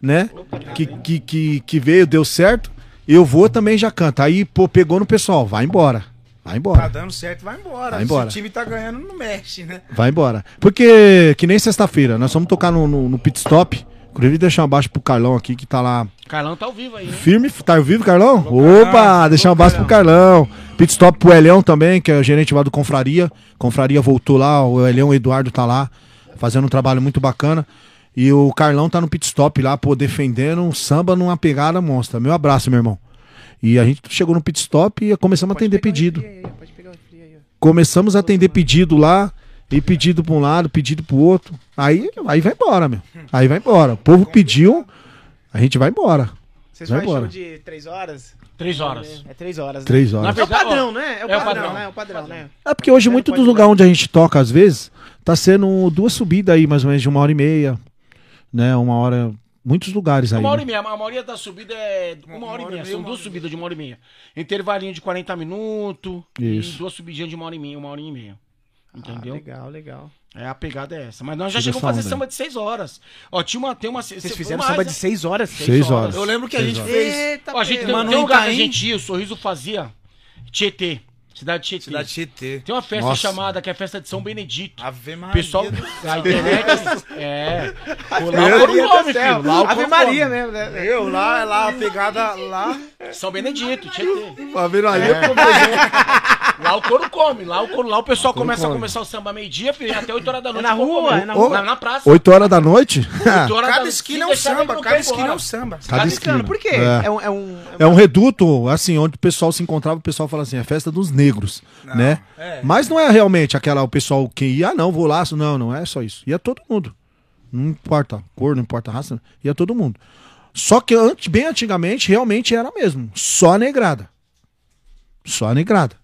né? Que, que, que, que veio, deu certo. Eu vou também já canta. Aí, pô, pegou no pessoal, vai embora. Vai Tá embora. dando certo, vai embora. Vai embora. Se o time tá ganhando, não mexe, né? Vai embora. Porque, que nem sexta-feira, nós vamos tocar no, no, no pit stop. Inclusive, deixar um abaixo pro Carlão aqui, que tá lá Carlão tá ao vivo aí, hein? firme. Tá ao vivo, Carlão? Carlão, Opa, deixar um abraço pro Carlão. Pit stop pro Elhão também, que é o gerente lá do Confraria. Confraria voltou lá, o Elhão o Eduardo tá lá, fazendo um trabalho muito bacana. E o Carlão tá no pit stop lá, pô, defendendo um samba numa pegada monstra. Meu abraço, meu irmão. E a gente chegou no pit stop e começamos a atender pedido. Pode pegar o refri aí, ó. Começamos a atender pedido lá, e pedido pra um lado, pedido pro outro. Aí, aí vai embora, meu. Aí vai embora. O povo pediu, a gente vai embora. Vocês Vai fazem show embora. de três horas? Três horas. É três horas. né? Três horas. É o padrão, né? É o é o padrão, padrão. né? É o padrão, né? É porque hoje, muito pode dos lugares onde a gente toca, às vezes, tá sendo duas subidas aí, mais ou menos, de uma hora e meia. Né? Uma hora. Muitos lugares aí. Uma hora e né? meia. A maioria da subida é uma, hora e meia. São duas subidas de uma hora e meia. Intervalinho de 40 minutos. Isso. E duas subidinhas de uma hora e meia, uma hora e meia. Entendeu? Ah, legal, legal. É, a pegada é essa. Mas nós já chegamos a fazer samba de seis horas. Ó, tinha uma. Tem uma Vocês fizeram samba de seis horas? Seis horas. Eu lembro que a gente horas. fez. Eita, Ó, a gente tem, tem um lugar que a Itaim. gente ia, o Sorriso fazia. Tietê. Cidade Tietê. Cidade Tietê. Tem uma festa Nossa. chamada que é a festa de São Benedito. Ave O Maria. pessoal da internet. é. Pô, Lá Maria o céu. filho. Lá o Ave Maria né? Eu lá, lá, a pegada lá. São Benedito, Tietê. Tá vendo aí? Lá o couro come. Lá o, couro, lá o pessoal começa a come. começar o samba meio-dia, até 8 horas da noite. na o povo rua, é na Na, rua. na praça. 8 horas da noite? 8 horas Cada da- esquina é um samba, não cada quer esquina é um samba. Cada Tá esquina. brincando, Por quê? É. É, um, é um- É um reduto, assim, onde o pessoal se encontrava, o pessoal fala assim, é festa dos negros, né? é. Mas não é realmente aquela, o pessoal que ia, ah, não, vou lá, não, não é só isso. Ia todo mundo. Não importa cor, não importa raça, ia todo mundo. Só que antes, bem antigamente, realmente era mesmo, só a negrada. Só a negrada.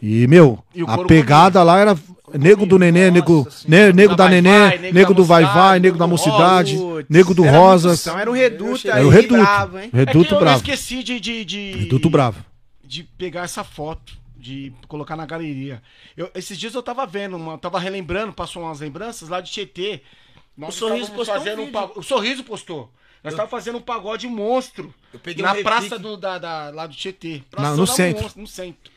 E, meu, E o a pegada lá era nego do nenê, nego, ne- nego da Vai nenê, Vai, nego nego da do vai vai, nego da mocidade, nego do era rosas. som, Era um reduto Era aí, o reduto. bravo, hein? É que Reduto eu bravo. esqueci de, de, de. Reduto bravo. de pegar essa foto, de colocar na galeria. Eu, esses dias eu tava vendo, uma, eu tava relembrando, passou umas lembranças lá de Tietê. Nós O Sorriso postou um fazendo um O Sorriso postou. Nós estávamos fazendo um pagode monstro. Eu peguei na um praça do, da, da- lá do Tietê. Praça no da centro. Monstro, no centro.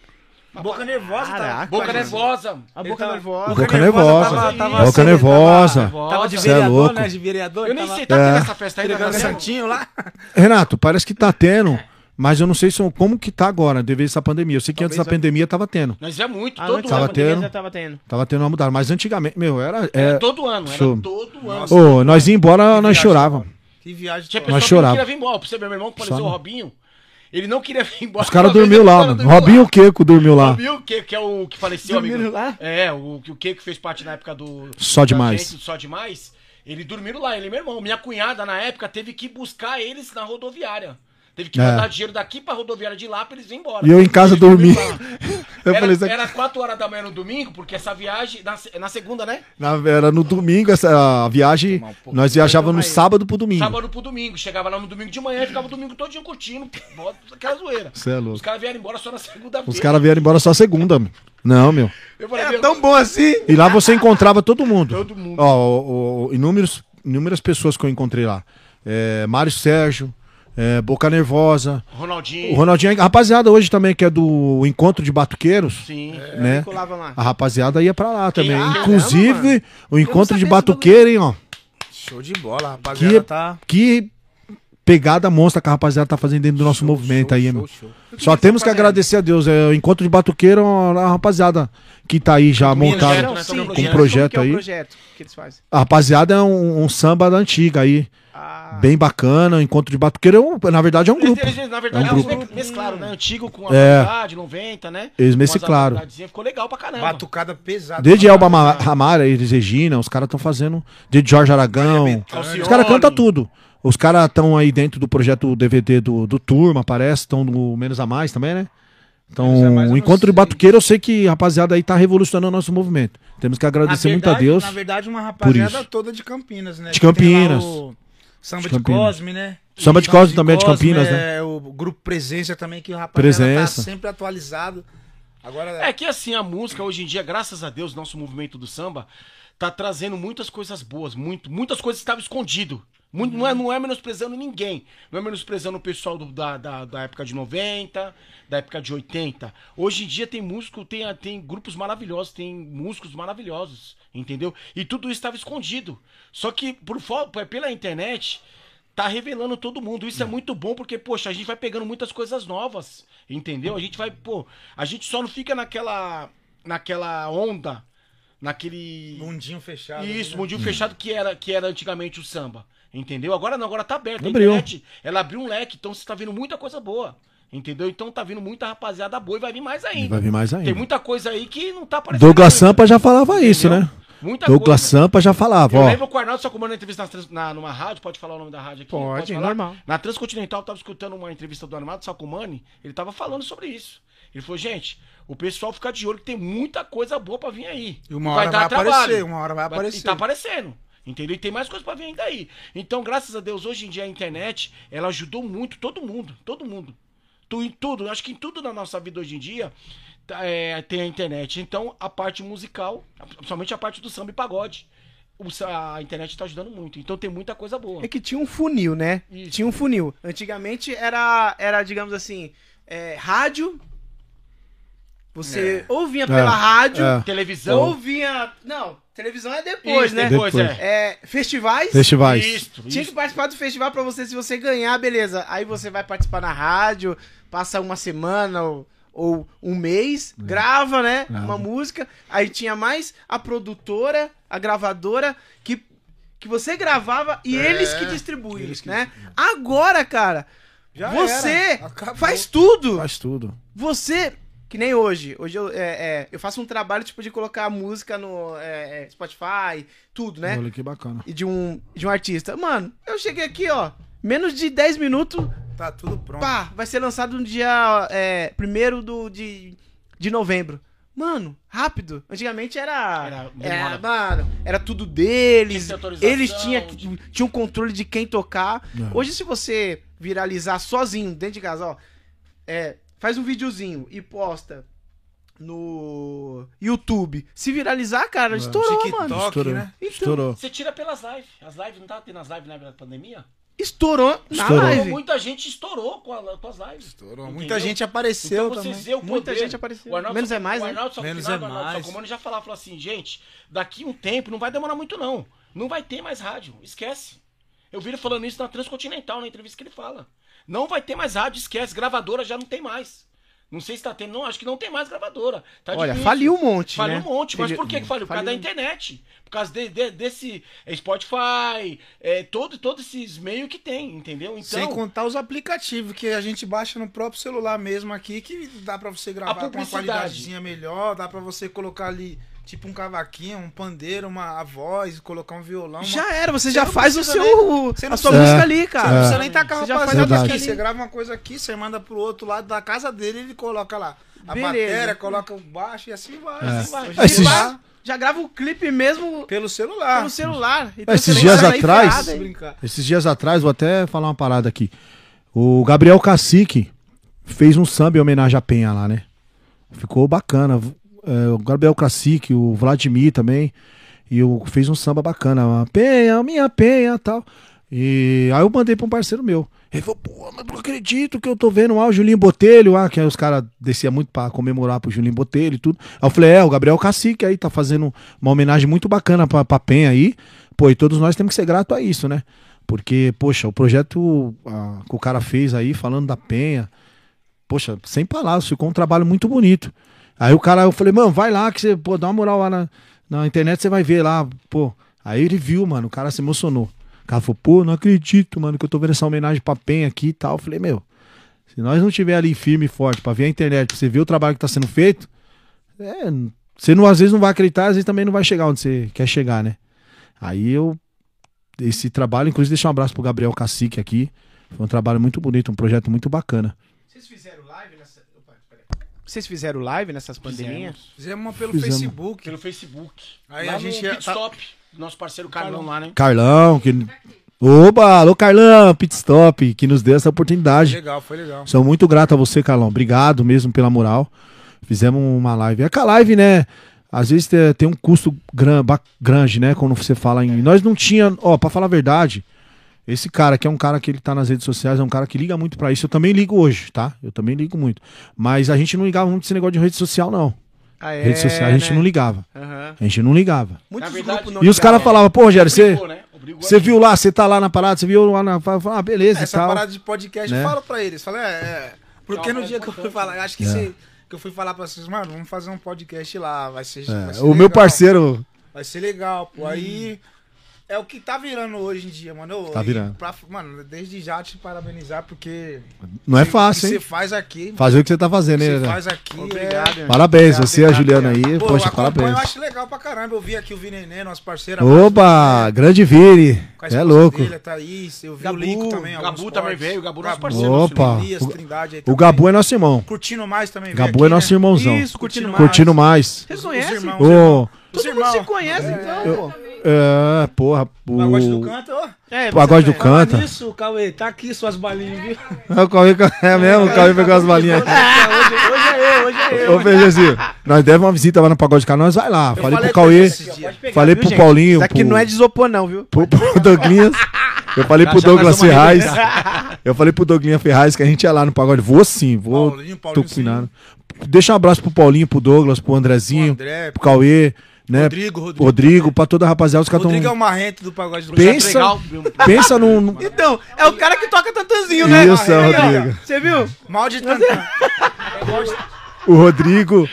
Boca nervosa, tá? Boca nervosa. A boca tava- nervosa. Boca nervosa. tava- tava Boca nervosa. Tava, tava de é vereador, louco. né? De vereador. Eu nem tava sei, tá É. tendo essa festa entregando Tá santinho lá. Renato, parece que tá tendo, mas eu não sei se, como que tá agora, devido a essa pandemia. Eu sei que antes da Talvez pandemia tava tendo. Nós é muito, Ah, todo Tava ano. pandemia tendo. já tava tendo. Tava tendo uma mudada. Mas antigamente, meu, era. Era É... todo ano, era todo ano. Ô, nós ia embora, nós viagem, chorava. Que viagem. Tinha pessoa Nós que não chorava. queria vir embora. Pra você ver, meu irmão que faleceu, o não. Robinho, ele não queria vir embora. Os caras Uma vez dormiu lá, mano. dormiu Robinho lá. o Queco dormiu lá. Robinho, que, que é o que faleceu, Dormiram amigo. lá? É, o, o que que fez parte na época do. Só da demais. gente, do Só demais. Ele dormiram lá, ele e meu irmão. Minha cunhada, na época, teve que buscar eles na rodoviária. Teve que É. mandar dinheiro daqui pra rodoviária de lá pra eles irem embora. E eu em casa dormi. Eu Era, falei, isso aqui- era 4 horas da manhã no domingo, porque essa viagem. Na, na segunda, né? Na- era no domingo essa a viagem. Nós viajávamos no sábado pro domingo. Sábado pro domingo. Chegava lá no domingo de manhã e ficava o domingo todinho curtindo. Bota aquela zoeira. Cê é louco. Os caras vieram embora só na segunda-feira. Os caras vieram embora só segunda. Não, meu. Eu falei, É meu, tão bom assim. E lá você encontrava todo mundo. Todo mundo. Ó, o- o- inúmeros, inúmeras pessoas que eu encontrei lá. É, Mário Sérgio, é, Boca Nervosa. Ronaldinho. O Ronaldinho, a rapaziada hoje também, que é do Encontro de Batuqueiros, Sim. né? Colava lá. A rapaziada ia pra lá também. Ah, Inclusive, caramba, o Encontro de Batuqueiro, hein, ó. Show de bola, rapaziada. Que, Tá. que pegada monstra que a rapaziada tá fazendo dentro do nosso movimento aí, meu. Só temos que agradecer a Deus. É, o Encontro de Batuqueiro, a rapaziada que tá aí já montada Com um projeto que é o aí. projeto que eles fazem? A rapaziada é um, um samba da antiga aí. Ah, Bem bacana. Encontro de Batuqueiro, é na verdade, é um Eles, grupo. eles, na verdade, É um eles grupo. mesclaram, né? Antigo com a É. atualidade, 90, né? Eles mesclaram. Ficou legal pra caramba. Batucada pesada. Desde Elba Ma- Ma- Ramara, eles Regina, os caras estão fazendo. Desde Jorge Aragão. Os caras cantam tudo. Os caras estão aí dentro do projeto DVD do, do Turma, parece. Estão no Menos a Mais também, né? Então, eu o Encontro de. Batuqueiro, eu sei que a rapaziada aí tá revolucionando o nosso movimento. Temos que agradecer Na muito a verdade- Deus. Na verdade, uma rapaziada isso. toda de Campinas, né? De Campinas. o Samba De de, Campinas. Cosme, né? Samba de Cosme também é de Campinas, né? É o grupo Presença também, que o rapaziada Presença. tá sempre atualizado. Agora, É que assim, a música hoje em dia, graças a Deus, nosso movimento do samba, tá trazendo muitas coisas boas, muito, muitas coisas que estavam escondidas. Muito, não, é, não é menosprezando ninguém. Não é menosprezando o pessoal do- da, da, da época de 90, da época de 80. Hoje em dia tem músico, tem, tem grupos maravilhosos, tem músicos maravilhosos, entendeu? E tudo isso estava escondido. Só que por, pela internet, tá revelando todo mundo. Isso é. muito bom porque, poxa, a gente vai pegando muitas coisas novas, entendeu? A gente vai, pô, a gente só não fica naquela naquela onda, naquele mundinho fechado. isso, né? mundinho fechado que era que era antigamente o samba, entendeu? Agora não, agora tá aberto. A Abriu. internet, ela abriu um leque, então você tá vendo muita coisa boa. Entendeu? Então tá vindo muita rapaziada boa e vai vir mais E ainda. vai vir mais Tem ainda. muita coisa aí que não tá aparecendo. Douglas ainda, Sampa já falava isso, entendeu? né? Muita Douglas coisa. Sampa já falava, Eu ó. lembro que o Arnaldo Sacomano na entrevista na, trans- na- numa rádio, pode falar o nome da rádio aqui? Pode, falar? normal. Na Transcontinental, eu tava escutando uma entrevista do Arnaldo Sacomani, ele tava falando sobre isso. Ele falou, gente, o pessoal fica de olho que tem muita coisa boa pra vir aí. E uma hora vai aparecer, uma hora vai aparecer. E tá aparecendo. Entendeu? E tem mais coisa pra vir ainda aí. Então, graças a Deus, hoje em dia a internet, ela ajudou muito todo mundo. Todo mundo. Tu, em tudo. Acho que em tudo na nossa vida hoje em dia tá, é, tem a internet. Então, a parte musical, principalmente a parte do samba e pagode, o a internet tá ajudando muito. Então tem muita coisa boa. É que tinha um funil, né? Isso. Tinha um funil. Antigamente era, era digamos assim, é, rádio. Você ou vinha pela rádio, é. Televisão. ou vinha. Não, televisão é depois, Isso, né? Depois, Depois. é. É, festivais. Festivais. Isso, Tinha isso. que participar do festival pra você, se você ganhar, beleza. Aí você vai participar na rádio, passa uma semana ou, ou um mês, grava, né? Grava. Uma música. Aí tinha mais a produtora, a gravadora, que, que você gravava e É, eles que distribuem, eles que né? Agora, cara, Já você faz tudo. Faz tudo. Você. Que nem hoje. Hoje eu, é, é, eu faço um trabalho tipo de colocar música no é, é, Spotify, tudo, né? Olha que bacana. e de um, de um artista. Mano, eu cheguei aqui, ó. Menos de 10 minutos, Tá tudo pronto. pá, vai ser lançado no dia é, 1 do, de, de novembro. Mano, rápido. Antigamente era. Era Era, mano, era tudo deles. Eles tinham de- tinham um controle de quem tocar. É. Hoje, se você viralizar sozinho dentro de casa, ó, é, faz um videozinho e posta no YouTube. Se viralizar, cara, É. estourou, TikTok, mano. Estourou. né? Então, Estourou. Você tira pelas lives. As lives, não tava tendo as lives na época da pandemia? Estourou na Estourou. live. Muita gente estourou com, a- com as lives. Estourou. Entendeu? Muita gente apareceu Então você também. o Muita poder. gente apareceu. O Arnaldo Menos é mais, o né? Arnaldo Sa- Menos Finado é Arnaldo mais. Sacomani já falava, falou assim, gente, daqui um tempo não vai demorar muito não. Não vai ter mais rádio, esquece. Eu vi ele falando isso na Transcontinental, na entrevista que ele fala. Não vai ter mais rádio, esquece. Gravadora já não tem mais. Não sei se tá tendo, não, acho que não tem mais gravadora. Tá Olha, difícil. faliu um monte, Faliu né? um monte, mas por que que faliu? Por causa da internet. Por causa de- de- desse é, Spotify, é, todo, todos esses meios que tem, entendeu? Então, Sem contar os aplicativos que a gente baixa no próprio celular mesmo aqui, que dá pra você gravar com uma qualidadezinha melhor, dá pra você colocar ali tipo um cavaquinho, um pandeiro, uma a voz, colocar um violão. uma- Já era, você Você já faz o seu. Você a não sua precisa- música ali, Você não cara. precisa nem tacar Você já rapaziada a aqui. música Você grava uma coisa aqui, você manda pro outro lado da casa dele, ele coloca lá a Beleza. bateria, coloca o baixo e assim vai. É. Assim vai. Esses- E lá, Já grava o clipe mesmo pelo celular. pelo celular. Então Esses você dias atrás- ferrado, brincar. Esses dias atrás, vou até falar uma parada aqui. O Gabriel Cacique fez um samba em homenagem à Penha lá, né? Ficou bacana. É, o Gabriel Cacique, o Vladimir também. E eu fez um samba bacana. Penha, minha Penha tal. E aí eu mandei pra um parceiro meu. Ele falou, pô, mas não acredito que eu tô vendo lá o Julinho Botelho, ah, que aí os caras desciam muito pra comemorar pro Julinho Botelho e tudo. Aí eu falei, é, o Gabriel Cacique aí tá fazendo uma homenagem muito bacana pra, pra Penha aí. Pô, e todos nós temos que ser gratos a isso, né? Porque, poxa, o projeto ah, que o cara fez aí, falando da Penha, poxa, sem palavras, ficou um trabalho muito bonito. Aí o cara, eu falei, mano, vai lá que você, pô, dá uma moral lá na, na internet, você vai ver lá, pô. Aí ele viu, mano, o cara se emocionou. O cara falou, pô, não acredito, mano, que eu tô vendo essa homenagem pra Penha aqui e tal. Eu falei, meu, se nós não tiver ali firme e forte pra ver a internet, pra você ver o trabalho que tá sendo feito, é, você não, às vezes não vai acreditar, às vezes também não vai chegar onde você quer chegar, né? Aí eu, esse trabalho, inclusive deixar um abraço pro Gabriel Cacique aqui, foi um trabalho muito bonito, um projeto muito bacana. Vocês fizeram live nessa. Opa, peraí. Vocês fizeram live nessas pandemias? Fizemos uma pelo Fizemos. Facebook. pelo Facebook. Aí lá a gente no ia- Pit Stop, nosso parceiro Carlão lá, né? Carlão, que. Oba, alô Carlão, Pitstop, que nos deu essa oportunidade. Legal, foi legal. Sou muito grato a você, Carlão. Obrigado mesmo pela moral. Fizemos uma live. É que a live, né? Às vezes tem, tem um custo grande, né? Quando você fala em. Nós não tinha. Ó, pra falar a verdade, esse cara que é um cara que ele tá nas redes sociais, é um cara que liga muito pra isso. Eu também ligo hoje, tá? Eu também ligo muito. Mas a gente não ligava muito esse negócio de rede social, não. Ah, é, rede social a gente né? não ligava. Aham. A gente não ligava. Muitos verdade- grupos não E os caras falavam, pô, Rogério, você. Né? Obrigou Você viu lá, você tá lá na parada, você viu lá na. fala, Ah, beleza Essa tal. parada de podcast, né? eu falo pra eles. Falei, é, é. Porque É no dia que eu fui falar, acho que, É. se- que eu fui falar pra vocês, mano, vamos fazer um podcast lá, vai ser. É, vai ser o meu legal, parceiro. Vai ser legal, pô. Aí. É o que tá virando hoje em dia, mano. Eu- Tá virando. pra- mano, desde já te parabenizar, porque. Não é o que fácil, Você hein? faz aqui. Fazer o que você tá fazendo, Você né? Dedé? faz aqui. Obrigado, é... Parabéns, Obrigado, você e a obrigado, Juliana aí. Pô, Poxa, parabéns. Eu acho legal pra caramba. Eu vi aqui o Vinenê, nosso parceiro. Oba, grande Vini. É louco. Dele, a Thaís, eu vi Gabu, o Lico também. o Gabu também cortes. veio, o Gabu nosso Gabu, parceiro, Opa. Elias, Trindade aí O. Gabu é nosso irmão. Curtindo mais também. Gabu aqui, é nosso né? irmãozão. Isso, curtindo mais. Curtindo mais. Vocês conhecem? os irmãos. Todo mundo se conhece, então, pô. É, porra. O pagode do canto, ó. É, pagode do. Falar nisso, Cauê, tá aqui suas balinhas, viu? É, o Cauê, é mesmo, o Cauê pegou as balinhas. hoje, hoje é eu, hoje é eu. Ô, Feijãozinho, nós devemos uma visita lá no Pagode do Canal, nós vai lá. Falei pro com Cauê, pegar. falei viu, pro gente? Paulinho, Isso aqui pro, não é de isopor, não, viu? pro, pro Douglinhas. Eu falei Já- pro já Douglas Ferraz. Eu falei pro Douglinhas Ferraz que a gente ia lá no Pagode. Vou sim, vou Paulinho, Paulinho, tucunando. deixa um abraço pro Paulinho, pro Douglas, pro Andrezinho, O André, pro Cauê, né? Rodrigo, Rodrigo. Rodrigo, pra toda a rapaziada. Os caras Rodrigo é tão... o marrento do pagode do Pensa, pensa num. num- Então, é o cara que toca tantanzinho, né? Isso, é Rodrigo. Você viu? Mal de tantã. O Rodrigo,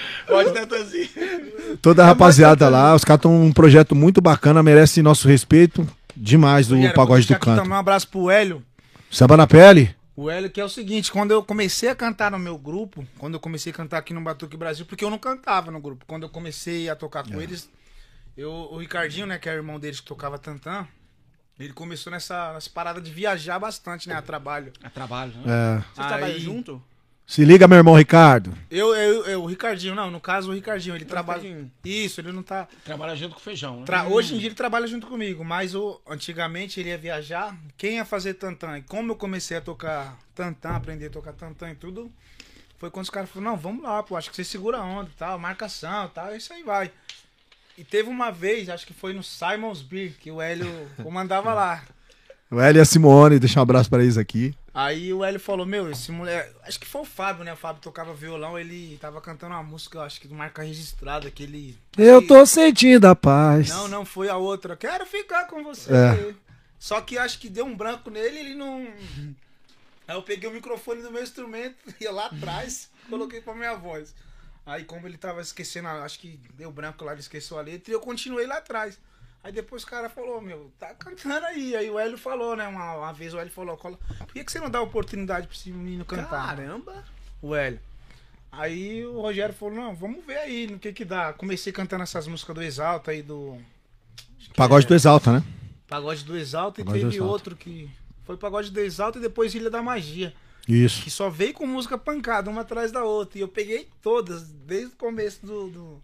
toda a rapaziada lá. Os caras estão um projeto muito bacana, merece nosso respeito. Demais do pagode do canto. Também um abraço pro Hélio. Samba na pele? O Hélio, que é o seguinte, quando eu comecei a cantar no meu grupo, quando eu comecei a cantar aqui no Batuque Brasil, porque eu não cantava no grupo. Quando eu comecei a tocar com eles, eu, o Ricardinho, né, que é o irmão deles que tocava tantã, ele começou nessa, nessa parada de viajar bastante, né, a trabalho. É trabalho, né? É. Vocês trabalham Aí- junto? Se liga, meu irmão Ricardo. Eu, eu, eu, o Ricardinho, não, no caso o Ricardinho, ele trabalha... Isso, ele não tá... Trabalha junto com feijão, né? Tra- Hoje em dia ele trabalha junto comigo, mas o, antigamente ele ia viajar, quem ia fazer tantã? E como eu comecei a tocar tantã, aprender a tocar tantã e tudo, foi quando os caras falaram, não, vamos lá, pô, acho que você segura a onda e tal, marcação e tal, isso aí vai. E teve uma vez, acho que foi no Simon's Beer, que o Hélio comandava lá. O Hélio e a Simone, deixa um abraço pra eles aqui. Aí o Hélio falou, meu, esse moleque. Acho que foi o Fábio, né? O Fábio tocava violão, ele tava cantando uma música, eu acho que de marca registrada, que ele. Eu tô sentindo a paz. Não, não, foi a outra. Quero ficar com você. É. Só que acho que deu um branco nele ele não. Aí eu peguei o microfone do meu instrumento, ia lá atrás, coloquei pra minha voz. Aí como ele tava esquecendo, acho que deu branco lá, ele esqueceu a letra, e eu continuei lá atrás. Aí depois o cara falou, meu, tá cantando aí. Aí o Hélio falou, né? Uma, uma vez o Hélio falou, "Cola, por que, que você não dá oportunidade pra esse menino cantar? Caramba. o Hélio. Aí o Rogério falou, não, vamos ver aí no que que dá. Comecei cantando essas músicas do Exalta aí do. Pagode do Exalta, né? Pagode do Exalta e Pagode teve Exalta. outro que. Foi Pagode do Exalta e depois Ilha da Magia. Isso. Que só veio com música pancada, uma atrás da outra. E eu peguei todas, desde o começo do, do,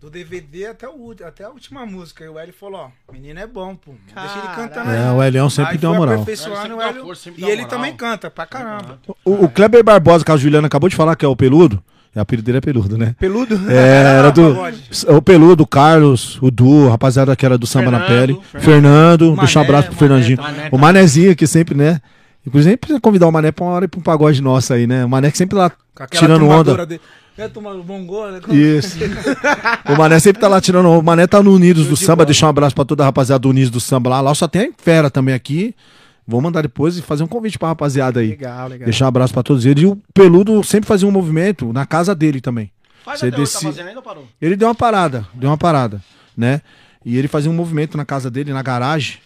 do DVD até, o, até a última música. E o Hélio falou, ó, menino é bom, pô. Deixa ele cantando É, aí. o Elião sempre Aí deu uma moral. Hélio. força, E ele moral. também canta pra caramba. O, o Kleber Barbosa, que a Juliana acabou de falar, que é o Peludo. É, o apelido dele é Peludo, né? Peludo? É, era do. Pagode. O Peludo, o Carlos, o Du, a rapaziada que era do Samba na Fernando, Pele. Fernando, Mané, deixa um abraço pro Mané Fernandinho. Mané o Manezinho aqui sempre, né? Inclusive, precisa convidar o Mané pra uma hora ir pra um pagode nosso aí, né? O Mané que sempre lá tirando onda. dele. Quer tomar o bongô, né? Isso. o Mané sempre tá lá tirando. O Mané tá no Unidos do Samba. Deixa um abraço pra toda a rapaziada do Unidos do Samba lá. Lá só tem fera também aqui. Vou mandar depois e fazer um convite pra rapaziada aí. Legal, legal. Deixar um abraço pra todos eles. E o Peludo sempre fazia um movimento na casa dele também. Faz Você desce- tá fazendo ainda ou parou? Ele deu uma parada, deu uma parada, né? E ele fazia um movimento na casa dele, na garagem.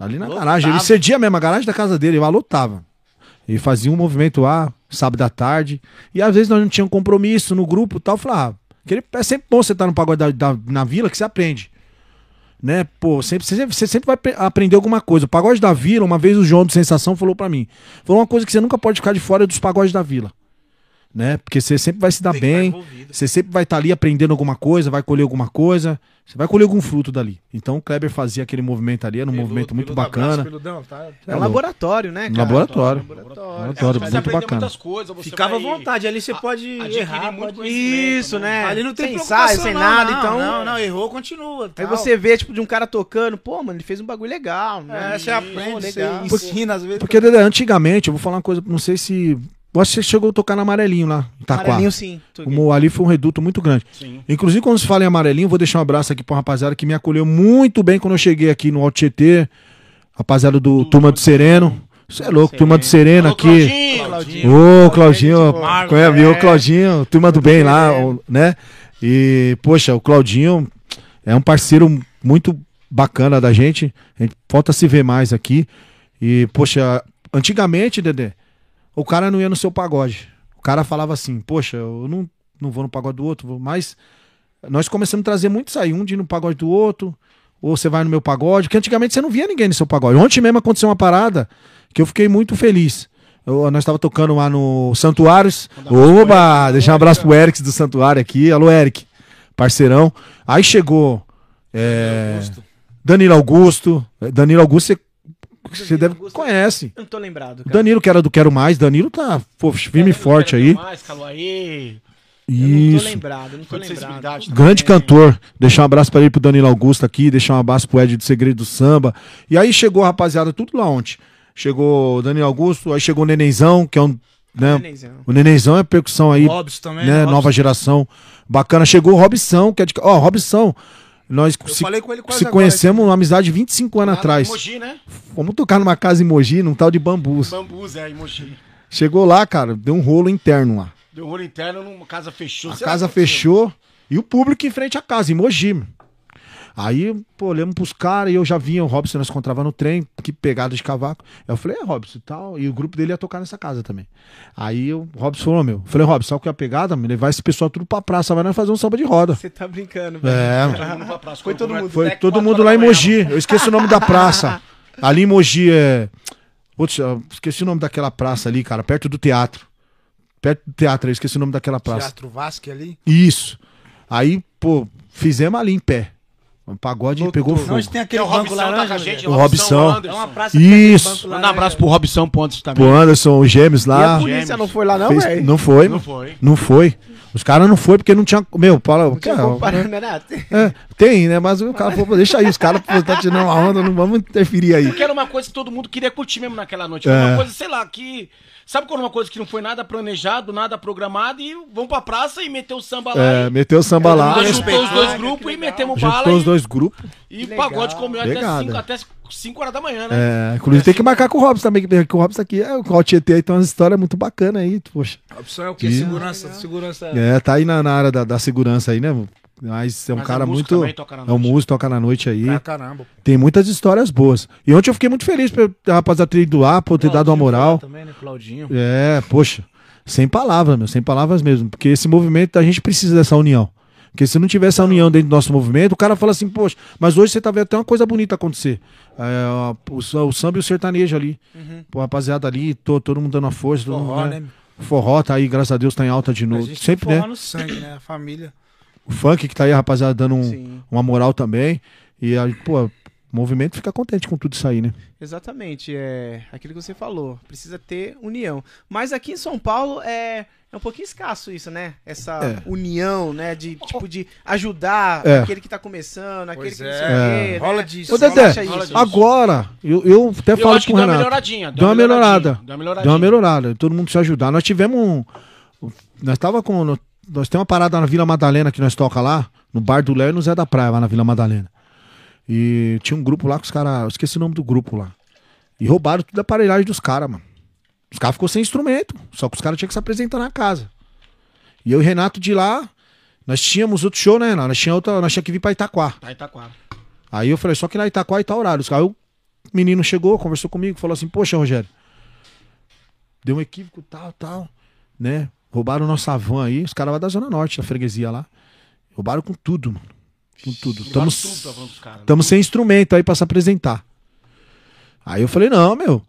Ali na garagem. Ele cedia mesmo a garagem da casa dele, lá lotava. Ele fazia um movimento lá, sábado à tarde. E às vezes nós não tínhamos compromisso no grupo e tal. Eu falava, ah, aquele- é sempre bom você estar no pagode da, da- na vila que você aprende. Né? Pô, sempre, você, sempre- você sempre vai aprender alguma coisa. O pagode da vila, uma vez o João do Sensação falou pra mim. Falou uma coisa que você nunca pode ficar de fora dos pagodes da vila. Né? Porque você sempre vai se dar Tem bem. Você sempre vai estar ali aprendendo alguma coisa, vai colher alguma coisa. Você vai colher algum fruto dali. Então o Kleber fazia aquele movimento ali, era um movimento muito peludo, abraço, bacana. peludão, tá? É um louco. laboratório, né, cara? laboratório. Laboratório. Laboratório, Você muito aprende bacana. muitas coisas. Você Ficava à vontade, ali você a- pode errar. muito pode- Isso, né? Ali não tem sem preocupação, ensaio, sem não, nada, não, então. Não, não, errou, continua. Aí tal. você vê, tipo, de um cara tocando, pô, mano, ele fez um bagulho legal, né? É, você aprende, você legal. ensina às vezes. Porque antigamente, eu vou falar uma coisa, não sei se. Eu acho que você chegou a tocar no amarelinho lá, em Itaquá. Amarelinho, sim. Como ali foi um reduto muito grande. Sim. Inclusive, quando se fala em amarelinho, vou deixar um abraço aqui pra uma rapaziada que me acolheu muito bem quando eu cheguei aqui no Alto Tietê. Rapaziada do Turma do Sereno. Você é louco, Turma do Sereno Alô, aqui. Claudinho. Claudinho. Ô, Claudinho, viu? é. Claudinho, turma do bem lá, o- né? E, poxa, o Claudinho é um parceiro muito bacana da gente. A gente falta se ver mais aqui. E, poxa, antigamente, Dedé, o cara não ia no seu pagode. O cara falava assim, poxa, eu não, não vou no pagode do outro, vou- mas nós começamos a trazer muito isso aí, um de ir no pagode do outro, ou você vai no meu pagode, que antigamente você não via ninguém no seu pagode. Ontem mesmo aconteceu uma parada que eu fiquei muito feliz. Eu- nós estava tocando lá no Santuários. Oba! Deixar um abraço pro Eric do Santuário aqui. Alô, Eric, parceirão. Aí chegou é, Danilo Augusto. Danilo Augusto, você, você deve Augusto. conhece. Eu não tô lembrado, cara. Danilo, que era do Quero Mais, Danilo tá pô, firme e forte aí. Mais, Caluaí. Eu não tô Isso. lembrado, não tô lembrado. Grande cantor. Deixar um abraço para ele pro Danilo Augusto aqui, deixar um abraço pro Ed do Segredo do Samba. E aí chegou a rapaziada, tudo lá ontem. Chegou o Danilo Augusto, aí chegou o Nenenzão, que é um né? Nenenzão. O Nenenzão é percussão aí, Robson também. né? Robson. Nova geração. Bacana. Chegou o Robson, que é de. Ó, Robson. Nós Eu se, falei com ele quase se agora, conhecemos uma amizade de 25 anos Lá atrás. Mogi, né? Vamos tocar numa casa em Mogi, num tal de bambus. Bambus, é, em Mogi. Chegou lá, cara, deu um rolo interno lá. Deu um rolo interno, numa casa fechou. A casa fechou e o público em frente à casa, em Mogi. Aí, pô, olhamos pros caras e eu já vinha, o Robson nós encontrava no trem, que pegada de cavaco. Eu falei, é, Robson e tal. E o grupo dele ia tocar nessa casa também. Aí o Robson falou, meu. Eu falei, Robson, sabe o que é a pegada? Me levar esse pessoal tudo pra praça, vai nós fazer um samba de roda. Você tá brincando, velho. É, Todo mundo pra praça, Foi todo mundo. foi todo mundo lá em Mogi. Eu esqueci o nome da praça. Ali em Mogi é. Putz, eu esqueci o nome daquela praça ali, cara, perto do teatro. Perto do teatro, eu esqueci o nome daquela praça. Teatro Vasque ali. Isso. Aí, pô, fizemos ali em pé. O pagode pegou fogo. Onde tem Que é aquele o banco Robson tá laranja, com a gente? O Robson. Anderson. É uma praça Isso. aquele Manda um abraço pro Robson Pontes também. Pro Anderson, os gêmeos E a lá. polícia Gêmeos. não foi lá, não, fez- velho? não foi, não foi. Não foi. Os caras não foi porque não tinha. Meu, Paulo. Não tinha cara, né, é, tem, né? Mas o cara falou, deixa aí, os caras pô, tá tirando uma onda, não vamos interferir aí. Porque era uma coisa que todo mundo queria curtir mesmo naquela noite. É. Era uma coisa, sei lá, que. Sabe quando uma coisa que não foi nada planejado, nada programado, e vão pra praça e meter o samba lá. É, e... meteu o samba lá. Juntou os dois grupos e metemos bala Juntou os e, dois grupos. e pagode comeu até Pegada. 5 até cinco horas da manhã, né? É, inclusive tem que marcar com o Robson também, que que o Robson aqui, é, o Tietê aí tem umas histórias muito bacanas aí, poxa. A opção é o quê? Segurança. Segurança. É, tá aí na, na área da, da segurança aí, né? Mas é um Mas cara é muito. é um músico, toca na noite aí. Pra caramba. Tem muitas histórias boas. E ontem eu fiquei muito feliz por a rapaziada ter ido lá, por ter dado uma moral. Também, né? Claudinho. É, poxa, sem palavras, meu, sem palavras mesmo. Porque esse movimento, a gente precisa dessa união. Porque se não tiver essa união dentro do nosso movimento, o cara fala assim, poxa, mas hoje você tá vendo até uma coisa bonita acontecer. É, o, o samba e o sertanejo ali. Pô, rapaziada ali, to- todo mundo dando a força. Forró, mundo, né? O forró tá aí, graças a Deus, tá em alta de novo. Sempre, forró né? no sangue, né? A família. O funk que tá aí, rapaziada, dando um- uma moral também. E aí, pô, o movimento fica contente com tudo isso aí, né? exatamente. É aquilo que você falou. Precisa ter união. Mas aqui em São Paulo é, é um pouquinho escasso isso, né? Essa É. união, né? De, tipo, de ajudar É. aquele que tá começando, aquele Pois que não é. sei o quê, né? Rola disso. Ô, Dedé. Agora, eu, eu até Eu falo acho que com o deu uma Renato. melhoradinha. Deu uma melhorada. Deu uma melhoradinha. Deu uma melhorada, todo mundo se ajudar. Nós tivemos um. Nós tava com. Nós temos uma parada na Vila Madalena que nós toca lá, no Bar do Léo e no Zé da Praia, lá na Vila Madalena. E tinha um grupo lá que os caras. Eu esqueci o nome do grupo lá. E roubaram tudo a aparelhagem dos caras, mano. Os caras ficou sem instrumento. Só que os caras tinham que se apresentar na casa. E eu e o Renato de lá, nós tínhamos outro show, né, Renato? Nós tínhamos, outra, nós tínhamos que vir pra Itaquá. Tá, Itaquara. Aí eu falei, só que na Itaquá e tá horário. Aí o menino chegou, conversou comigo, falou assim, poxa, Rogério, deu um equívoco, tal, tal, né? Roubaram nossa van aí, os caras lá da Zona Norte, da freguesia lá. Roubaram com tudo, mano. Com tudo. Estamos caras, né? Sem instrumento aí pra se apresentar. Aí eu falei, não, meu,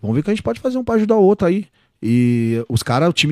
vamos ver o que a gente pode fazer um pra ajudar o outro aí. E os caras, o time